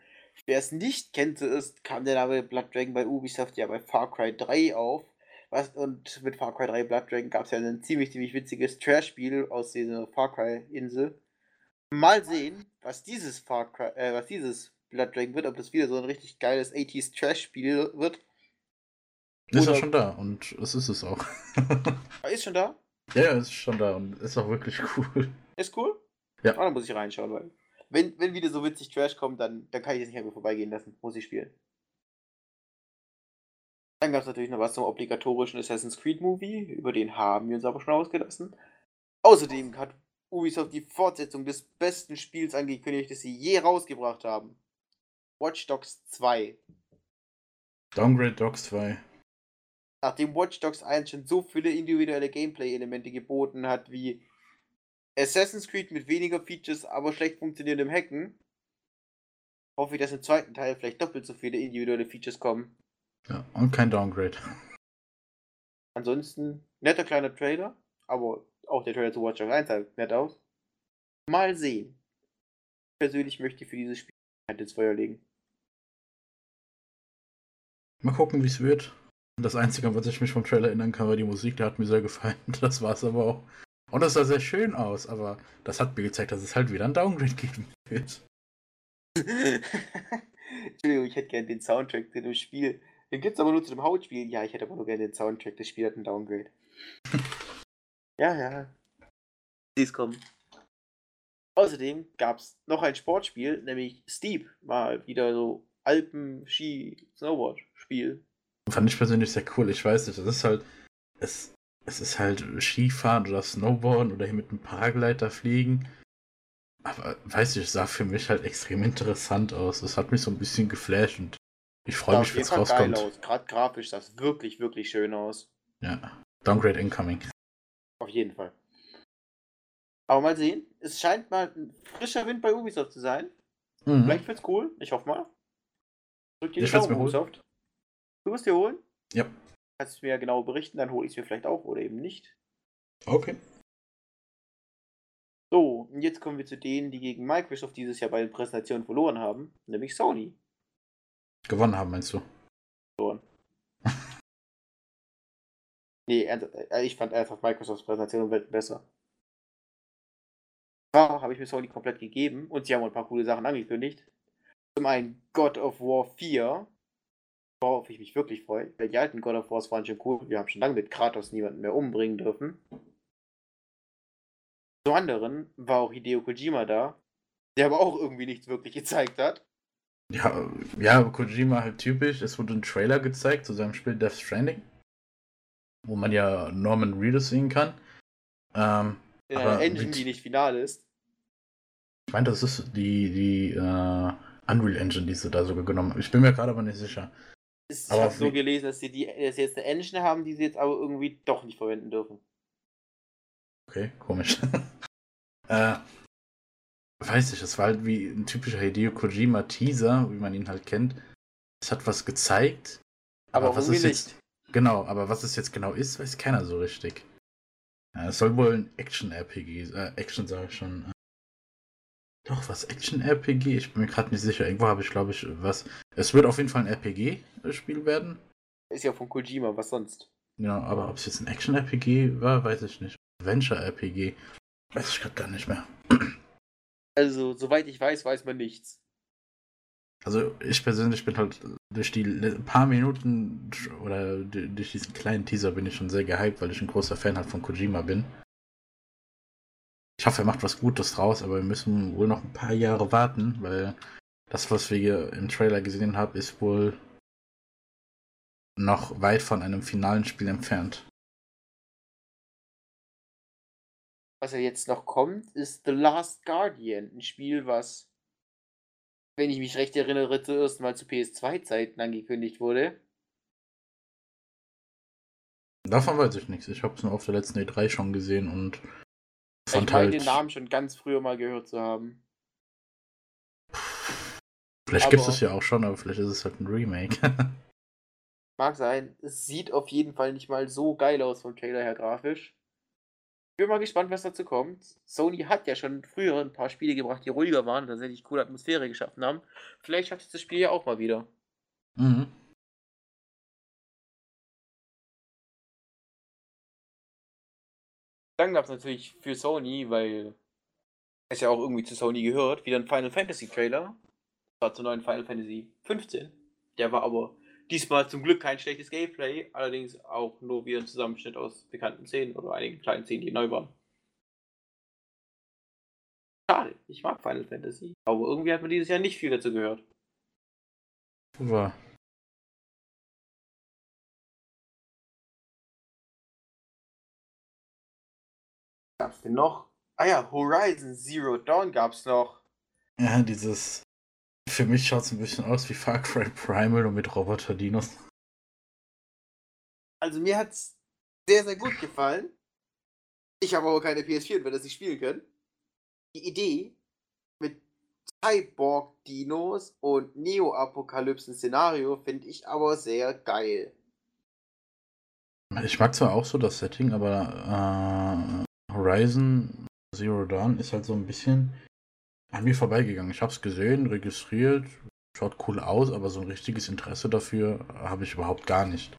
Wer es nicht kennt, ist, kam der Name Blood Dragon bei Ubisoft ja bei Far Cry 3 auf. Was, und mit Far Cry 3 Blood Dragon gab es ja ein ziemlich, ziemlich witziges Trash-Spiel aus dieser Far Cry-Insel. Mal sehen, was dieses Far Cry, äh, was dieses Blood Dragon wird, ob das wieder so ein richtig geiles 80s Trash-Spiel wird. Ist ja schon da und es ist es auch. Ah, Ist schon da? ja, ja, ist schon da und ist auch wirklich cool. Ist cool? Ja. Ah, dann muss ich reinschauen, weil. Wenn, wenn wieder so witzig Trash kommt, dann, dann kann ich es nicht einfach vorbeigehen lassen. Muss ich spielen. Dann gab es natürlich noch was zum obligatorischen Assassin's Creed Movie. Über den haben wir uns aber schon ausgelassen. Außerdem hat Ubisoft die Fortsetzung des besten Spiels angekündigt, das sie je rausgebracht haben. Watch Dogs 2. Downgrade Dogs 2. Nachdem Watch Dogs 1 schon so viele individuelle Gameplay-Elemente geboten hat, wie Assassin's Creed mit weniger Features, aber schlecht funktionierendem Hacken, hoffe ich, dass im zweiten Teil vielleicht doppelt so viele individuelle Features kommen. Ja, und kein Downgrade. Ansonsten, netter kleiner Trailer, aber auch der Trailer zu Watch Dogs 1 sah nett aus. Mal sehen. Ich persönlich möchte für dieses Spiel Hand ins Feuer legen. Mal gucken, wie es wird. Das Einzige, an was ich mich vom Trailer erinnern kann, war die Musik, die hat mir sehr gefallen. Das war es aber auch. Und das sah sehr schön aus, aber das hat mir gezeigt, dass es halt wieder ein Downgrade geben wird. Entschuldigung, ich hätte gerne den Soundtrack zu dem Spiel. Den gibt es aber nur zu dem Hauptspiel. Ja, ich hätte aber nur gerne den Soundtrack. Das Spiel hat einen Downgrade. ja, ja. Sieh's kommen. Außerdem gab es noch ein Sportspiel, nämlich Steep. Mal wieder so Alpen, Ski, Snowboard-Spiel. Fand ich persönlich sehr cool. Ich weiß nicht, es ist halt. Es, es ist halt Skifahren oder Snowboarden oder hier mit einem Paragleiter fliegen. Aber weiß ich, es sah für mich halt extrem interessant aus. Es hat mich so ein bisschen geflasht und ich freue mich, wenn es geil rauskommt. aus. Gerade grafisch sah es wirklich, wirklich schön aus. Ja. Downgrade incoming. Auf jeden Fall. Aber mal sehen. Es scheint mal ein frischer Wind bei Ubisoft zu sein. Mhm. Vielleicht wird's cool. Ich hoffe mal. Drück dir die Ich Daumen. Ubisoft. Du wirst dir holen? Ja. Kannst du mir genau berichten, dann hole ich es mir vielleicht auch oder eben nicht. Okay. So, und jetzt kommen wir zu denen, die gegen Microsoft dieses Jahr bei den Präsentationen verloren haben, nämlich Sony. Gewonnen haben, meinst du? Verloren. nee, äh, ich fand einfach Microsofts Präsentation besser. Zwar habe ich mir Sony komplett gegeben und sie haben ein paar coole Sachen angekündigt. Zum einen God of War 4, worauf ich mich wirklich freue. weil Die alten God of Wars waren schon cool. Wir haben schon lange mit Kratos niemanden mehr umbringen dürfen. Zum anderen war auch Hideo Kojima da, der aber auch irgendwie nichts wirklich gezeigt hat. Ja, ja, Kojima halt typisch. Es wurde ein Trailer gezeigt zu seinem Spiel Death Stranding, wo man ja Norman Reedus sehen kann. Ähm, In Aber einer Engine, mit- die nicht final ist. ich meine, das ist die, die äh, Unreal Engine, die sie da sogar genommen haben. Ich bin mir gerade aber nicht sicher. Ist, ich habe so gelesen, dass sie, die, dass sie jetzt eine Engine haben, die sie jetzt aber irgendwie doch nicht verwenden dürfen. Okay, komisch. äh, weiß ich, es war halt wie ein typischer Hideo Kojima Teaser, wie man ihn halt kennt. Es hat was gezeigt, aber, Aber was es jetzt genau, aber was es jetzt genau ist, weiß keiner so richtig. Ja, es soll wohl ein Action-RPG, äh, Action sage ich schon. Doch, was Action-RPG? Ich bin mir gerade nicht sicher. Irgendwo habe ich, glaube ich, was. Es wird auf jeden Fall ein RPG-Spiel werden. Ist ja von Kojima, was sonst? Ja, aber ob es jetzt ein Action-RPG war, weiß ich nicht. Adventure-RPG, weiß ich gerade gar nicht mehr. Also, soweit ich weiß, weiß man nichts. Also ich persönlich bin halt durch die paar Minuten oder durch diesen kleinen Teaser bin ich schon sehr gehypt, weil ich ein großer Fan halt von Kojima bin. Ich hoffe, er macht was Gutes draus, aber wir müssen wohl noch ein paar Jahre warten, weil das, was wir hier im Trailer gesehen haben, ist wohl noch weit von einem finalen Spiel entfernt. Was ja jetzt noch kommt, ist The Last Guardian, ein Spiel, was wenn ich mich recht erinnere, zuerst mal zu PS2-Zeiten angekündigt wurde. Davon weiß ich nichts. Ich habe es nur auf der letzten E3 schon gesehen und ich halt den Namen schon ganz früher mal gehört zu haben. Vielleicht gibt es es ja auch schon, aber vielleicht ist es halt ein Remake. mag sein. Es sieht auf jeden Fall nicht mal so geil aus vom Trailer her grafisch bin mal gespannt, was dazu kommt. Sony hat ja schon früher ein paar Spiele gebracht, die ruhiger waren, tatsächlich coole Atmosphäre geschaffen haben. Vielleicht schafft es das Spiel ja auch mal wieder. Mhm. Dann gab es natürlich für Sony, weil es ja auch irgendwie zu Sony gehört, wieder ein Final Fantasy Trailer. Das war zu neuen Final Fantasy 15. Der war aber Diesmal zum Glück kein schlechtes Gameplay, allerdings auch nur wieder ein Zusammenschnitt aus bekannten Szenen oder einigen kleinen Szenen, die neu waren. Schade, ich mag Final Fantasy, aber irgendwie hat man dieses Jahr nicht viel dazu gehört. War. Gab's denn noch? Ah ja, Horizon Zero Dawn gab's noch. Ja, dieses für mich schaut es ein bisschen aus wie Far Cry Primal und mit Roboter-Dinos. Also mir hat es sehr, sehr gut gefallen. Ich habe aber keine PS4 und werde das nicht spielen können. Die Idee mit Cyborg-Dinos und Neo-Apokalypsen-Szenario finde ich aber sehr geil. Ich mag zwar auch so das Setting, aber äh, Horizon Zero Dawn ist halt so ein bisschen an mir vorbeigegangen. Ich habe es gesehen, registriert, schaut cool aus, aber so ein richtiges Interesse dafür habe ich überhaupt gar nicht.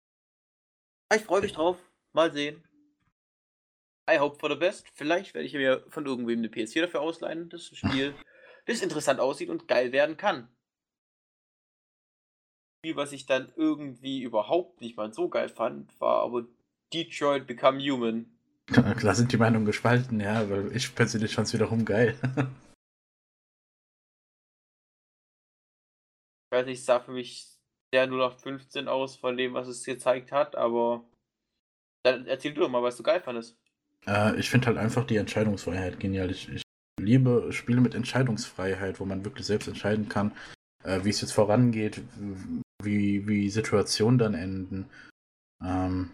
Ich freue mich drauf. Mal sehen. I hope for the best. Vielleicht werde ich mir von irgendwem eine PS4 dafür ausleihen. Das Spiel, das interessant aussieht und geil werden kann. Spiel, was ich dann irgendwie überhaupt nicht mal so geil fand, war aber Detroit Become Human. Da sind die Meinungen gespalten, ja, weil ich persönlich fand es wiederum geil. weiß nicht, sah für mich sehr 0815 aus von dem, was es gezeigt hat, aber dann erzähl du doch mal, was du geil fandest. Äh, ich finde halt einfach die Entscheidungsfreiheit genial. Ich, ich, liebe Spiele mit Entscheidungsfreiheit, wo man wirklich selbst entscheiden kann, äh, wie es jetzt vorangeht, wie, wie Situationen dann enden. Ähm,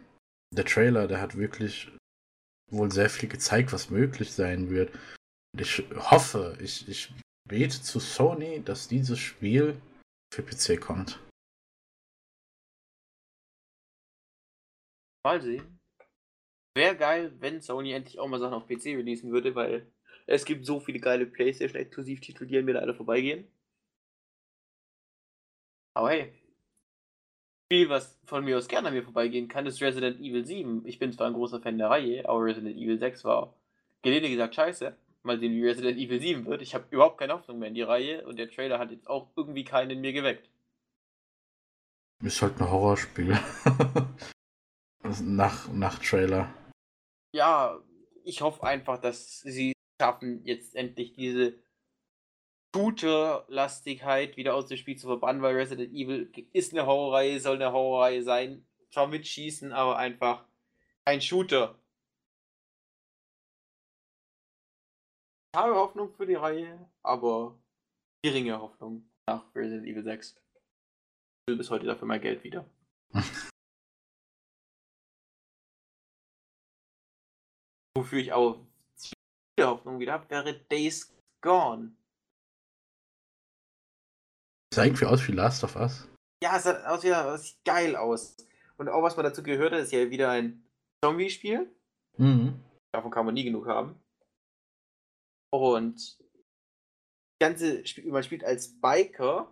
der Trailer, der hat wirklich wohl sehr viel gezeigt, was möglich sein wird. ich hoffe, ich, ich bete zu Sony, dass dieses Spiel für PC kommt. Mal sehen. Wäre geil, wenn Sony endlich auch mal Sachen auf PC releasen würde, weil es gibt so viele geile PlayStation-Exklusivtitel, die an mir leider vorbeigehen. Aber hey. Spiel, was von mir aus gerne an mir vorbeigehen kann, ist Resident Evil 7. Ich bin zwar ein großer Fan der Reihe, aber Resident Evil 6 war gelinde gesagt scheiße mal sehen, wie Resident Evil 7 wird. Ich habe überhaupt keine Hoffnung mehr in die Reihe und der Trailer hat jetzt auch irgendwie keinen in mir geweckt. Ist halt ein Horrorspiel. nach, nach Trailer. Ja, ich hoffe einfach, dass sie schaffen, jetzt endlich diese Shooter-Lastigkeit wieder aus dem Spiel zu verbannen, weil Resident Evil ist eine Horrorreihe, soll eine Horrorreihe sein. Zwar mit Schießen, aber einfach ein Shooter. Ich habe Hoffnung für die Reihe, aber geringe Hoffnung nach Resident Evil 6. Ich will bis heute dafür mein Geld wieder. Wofür ich auch viele Hoffnung wieder habe, wäre Days Gone. Sah irgendwie aus wie Last of Us. Ja, es sah aus wie, es sieht geil aus. Und auch was man dazu gehört hat, ist ja wieder ein Zombie-Spiel. Mhm. Davon kann man nie genug haben. Und das ganze Spiel, man spielt als Biker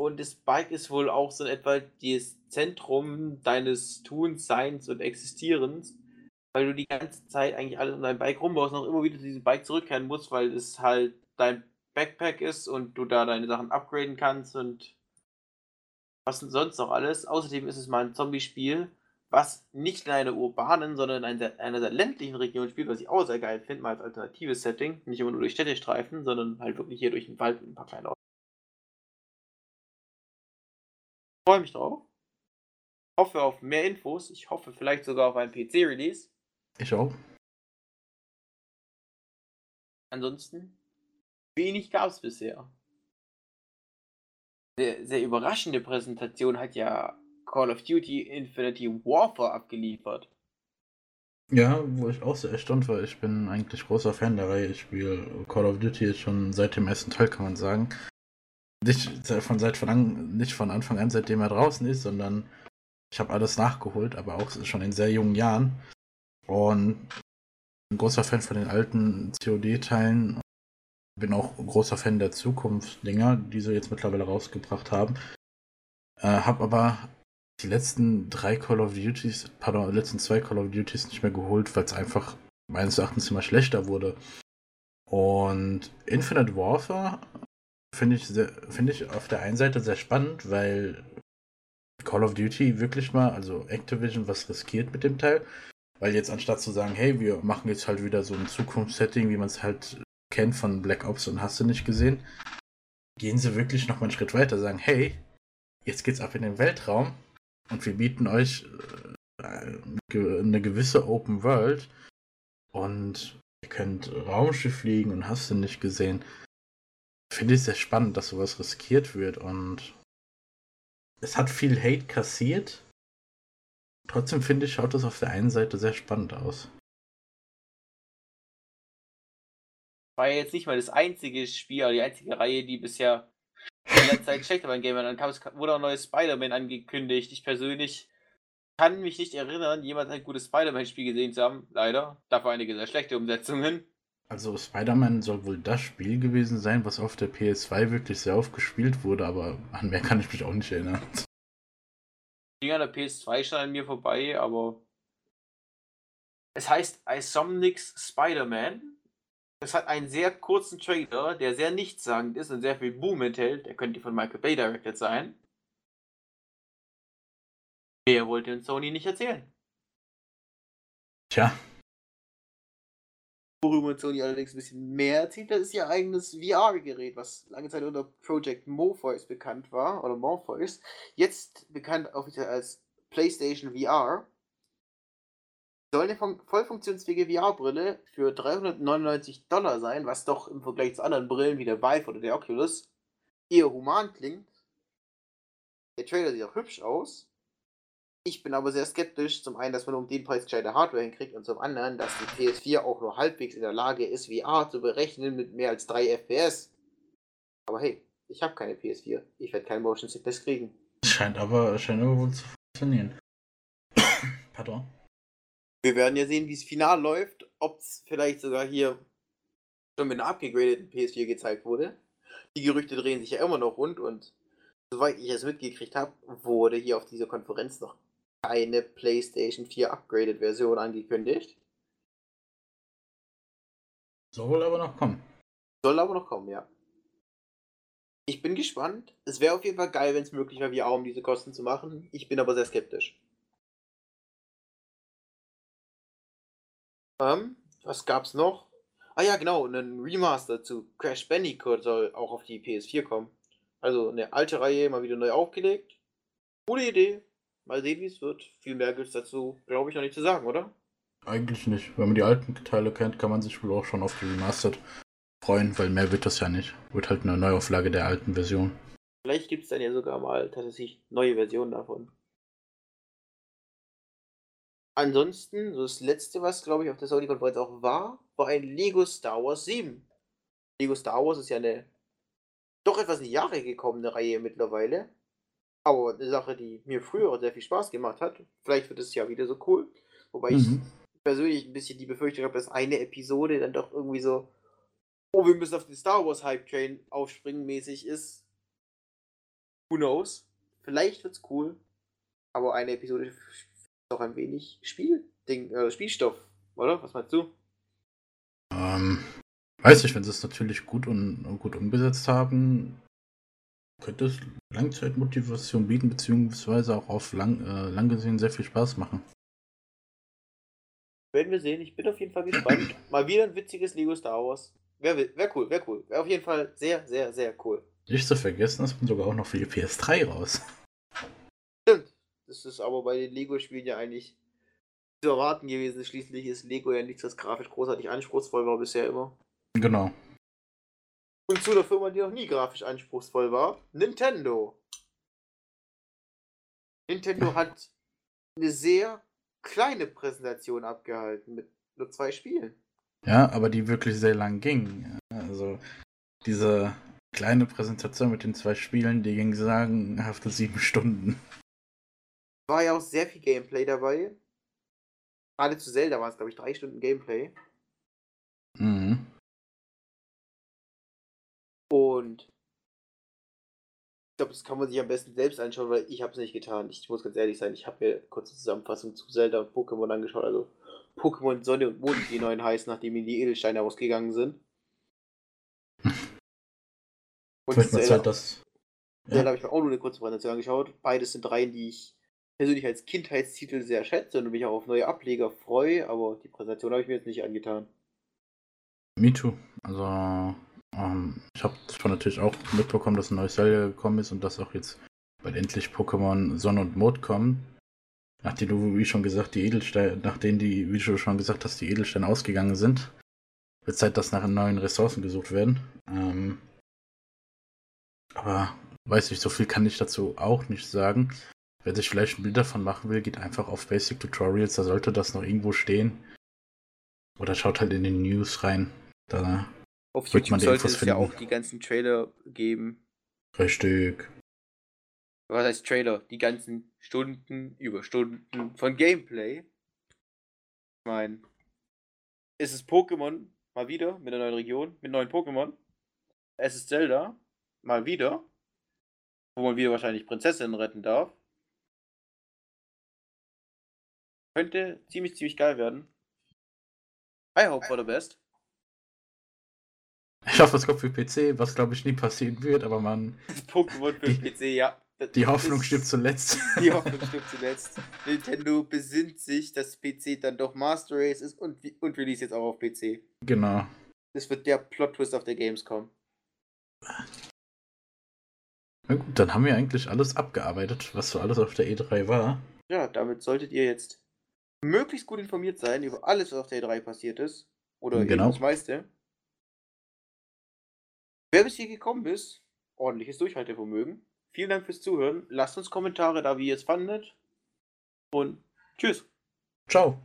Und das Bike ist wohl auch so in etwa das Zentrum deines Tuns, Seins und Existierens, weil du die ganze Zeit eigentlich alles um dein Bike rumbaust und auch immer wieder zu diesem Bike zurückkehren musst, weil es halt dein Backpack ist und du da deine Sachen upgraden kannst und was denn sonst noch alles. Außerdem ist es mal ein Zombie-Spiel, was nicht in einer urbanen, sondern in einer, einer sehr ländlichen Region spielt, was ich auch sehr geil finde, mal als alternatives Setting. Nicht immer nur durch Städtestreifen, sondern halt wirklich hier durch den Wald und ein paar kleine Orte. Ich freue mich drauf. Hoffe auf mehr Infos. Ich hoffe vielleicht sogar auf ein PC-Release. Ich auch. Ansonsten, wenig gab es bisher. Sehr, sehr überraschende Präsentation hat ja Call of Duty Infinity Warfare abgeliefert. Ja, wo ich auch sehr erstaunt war. Ich bin eigentlich großer Fan der Reihe. Ich spiele Call of Duty schon seit dem ersten Teil, kann man sagen. Nicht von, seit von, nicht von Anfang an, seitdem er draußen ist, sondern ich habe alles nachgeholt, aber auch schon in sehr jungen Jahren. Und ein großer Fan von den alten COD-Teilen. Bin auch großer Fan der Zukunftsdinger, die sie jetzt mittlerweile rausgebracht haben. Äh, hab aber die letzten drei Call of Duties, pardon, die letzten zwei Call of Duties nicht mehr geholt, weil es einfach meines Erachtens immer schlechter wurde. Und Infinite Warfare finde ich, find ich auf der einen Seite sehr spannend, weil Call of Duty wirklich mal, also Activision, was riskiert mit dem Teil. Weil jetzt anstatt zu sagen, hey, wir machen jetzt halt wieder so ein Zukunftssetting, wie man es halt kennt von Black Ops und hast du nicht gesehen, gehen sie wirklich noch mal einen Schritt weiter, sagen, hey, jetzt geht's ab in den Weltraum und wir bieten euch äh, eine gewisse Open World und ihr könnt Raumschiff fliegen und hast du nicht gesehen. Finde ich sehr spannend, dass sowas riskiert wird und es hat viel Hate kassiert. Trotzdem finde ich, schaut das auf der einen Seite sehr spannend aus. War ja jetzt nicht mal das einzige Spiel, die einzige Reihe, die bisher in letzter Zeit schlechter beim Gamer. Dann kam es, wurde auch ein neues Spider-Man angekündigt. Ich persönlich kann mich nicht erinnern, jemals ein gutes Spider-Man-Spiel gesehen zu haben. Leider. Dafür einige sehr schlechte Umsetzungen. Also Spider-Man soll wohl das Spiel gewesen sein, was auf der PS2 wirklich sehr oft gespielt wurde, aber an mehr kann ich mich auch nicht erinnern. Die an der PS2 schon an mir vorbei, aber es heißt Isomnics Spider-Man. Es hat einen sehr kurzen Trailer, der sehr nichtssagend ist und sehr viel Boom enthält. Der könnte von Michael Bay directed sein. Der wollte uns Sony nicht erzählen. Tja, Worüber Sony allerdings ein bisschen mehr erzählt hat, ist ihr eigenes VR-Gerät, was lange Zeit unter Project Morpheus bekannt war, oder Morpheus. Jetzt bekannt auch wieder als PlayStation VR. Soll eine voll funktionsfähige VR-Brille für 399 Dollar sein, was doch im Vergleich zu anderen Brillen wie der Vive oder der Oculus eher human klingt. Der Trailer sieht auch hübsch aus. Ich bin aber sehr skeptisch, zum einen, dass man um den Preis gescheite Hardware hinkriegt und zum anderen, dass die PS4 auch nur halbwegs in der Lage ist, VR zu berechnen mit mehr als 3 FPS. Aber hey, ich habe keine PS4. Ich werde kein Motion Sickness kriegen. Scheint aber, scheint aber wohl zu funktionieren. Pardon. Wir werden ja sehen, wie es final läuft, ob es vielleicht sogar hier schon mit einer abgegradeten PS4 gezeigt wurde. Die Gerüchte drehen sich ja immer noch rund und soweit ich es mitgekriegt habe, wurde hier auf dieser Konferenz noch eine PlayStation 4 Upgraded Version angekündigt. Soll aber noch kommen. Soll aber noch kommen, ja. Ich bin gespannt. Es wäre auf jeden Fall geil, wenn es möglich wäre, VR um diese Kosten zu machen. Ich bin aber sehr skeptisch. Ähm, was gab's noch? Ah ja, genau, ein Remaster zu Crash Bandicoot soll auch auf die PS4 kommen. Also eine alte Reihe mal wieder neu aufgelegt. Coole Idee. Mal sehen, wie es wird. Viel mehr gibt es dazu, glaube ich, noch nicht zu sagen, oder? Eigentlich nicht. Wenn man die alten Teile kennt, kann man sich wohl auch schon auf die Remastered freuen, weil mehr wird das ja nicht. Wird halt eine Neuauflage der alten Version. Vielleicht gibt es dann ja sogar mal tatsächlich neue Versionen davon. Ansonsten, so das letzte, was glaube ich auf der Sony-Konferenz auch war, war ein Lego Star Wars 7. Lego Star Wars ist ja eine doch etwas in die Jahre gekommene Reihe mittlerweile. Aber eine Sache, die mir früher sehr viel Spaß gemacht hat. Vielleicht wird es ja wieder so cool. Wobei mhm. ich persönlich ein bisschen die Befürchtung habe, dass eine Episode dann doch irgendwie so, oh, wir müssen auf den Star Wars Hype Train aufspringen mäßig ist. Who knows? Vielleicht wird's cool. Aber eine Episode doch ein wenig Spielding, äh, Spielstoff, oder? Was meinst du? Ähm, weiß ich, wenn sie es natürlich gut und gut umgesetzt haben, könnte es Langzeitmotivation bieten, beziehungsweise auch auf lang, äh, lang gesehen sehr viel Spaß machen. Werden wir sehen. Ich bin auf jeden Fall gespannt. Mal wieder ein witziges Lego Star Wars. Wäre wär cool, wäre cool. Wäre auf jeden Fall sehr, sehr, sehr cool. Nicht zu vergessen, es kommt sogar auch noch für die PS3 raus. Das ist aber bei den Lego-Spielen ja eigentlich zu erwarten gewesen. Schließlich ist Lego ja nichts, was grafisch großartig anspruchsvoll war bisher immer. Genau. Und zu der Firma, die noch nie grafisch anspruchsvoll war, Nintendo. Nintendo hat eine sehr kleine Präsentation abgehalten mit nur zwei Spielen. Ja, aber die wirklich sehr lang ging. Also diese kleine Präsentation mit den zwei Spielen, die ging sagenhafte sieben Stunden. War ja auch sehr viel Gameplay dabei. Gerade zu Zelda war es, glaube ich, drei Stunden Gameplay. Mhm. Und ich glaube, das kann man sich am besten selbst anschauen, weil ich habe es nicht getan. Ich muss ganz ehrlich sein, ich habe mir kurze Zusammenfassung zu Zelda und Pokémon angeschaut. Also Pokémon Sonne und Mond, die neuen heißen, nachdem ihnen die Edelsteine ausgegangen sind. Und Zelda, Zeit, das... ja. Zelda habe ich mir auch nur eine kurze Präsentation angeschaut. Beides sind Reihen, die ich persönlich als Kindheitstitel sehr schätze und mich auch auf neue Ableger freue, aber die Präsentation habe ich mir jetzt nicht angetan. Me too. Also ähm, ich habe zwar natürlich auch mitbekommen, dass ein neues Zelda gekommen ist und dass auch jetzt bald endlich Pokémon Sonne und Mond kommen. Nachdem du, wie schon gesagt, die Edelsteine, nachdem die, wie du schon gesagt hast, die Edelsteine ausgegangen sind, wird Zeit, dass nach neuen Ressourcen gesucht werden. Ähm, aber weiß ich, so viel kann ich dazu auch nicht sagen. Wer sich vielleicht ein Bild davon machen will, geht einfach auf Basic Tutorials, da sollte das noch irgendwo stehen. Oder schaut halt in den News rein. Da auf YouTube sollte es ja auch die ganzen Trailer geben. Richtig. Was heißt Trailer? Die ganzen Stunden über Stunden von Gameplay. Ich meine, es ist Pokémon mal wieder mit einer neuen Region, mit neuen Pokémon. Es ist Zelda mal wieder, wo man wieder wahrscheinlich Prinzessinnen retten darf. Könnte ziemlich, ziemlich geil werden. I hope for the best. Ich hoffe, es kommt für PC, was glaube ich nie passieren wird, aber man. Pokémon für die, PC, ja. Das die Hoffnung stirbt zuletzt. Die Hoffnung stirbt zuletzt. Nintendo besinnt sich, dass PC dann doch Master Race ist und, und release jetzt auch auf PC. Genau. Das wird der Plot-Twist auf der Gamescom. Na gut, dann haben wir eigentlich alles abgearbeitet, was so alles auf der E3 war. Ja, damit solltet ihr jetzt möglichst gut informiert sein über alles, was auf der E3 passiert ist. Oder genau. das meiste. Wer bis hier gekommen ist, ordentliches Durchhaltevermögen. Vielen Dank fürs Zuhören. Lasst uns Kommentare da, wie ihr es fandet. Und tschüss. Ciao.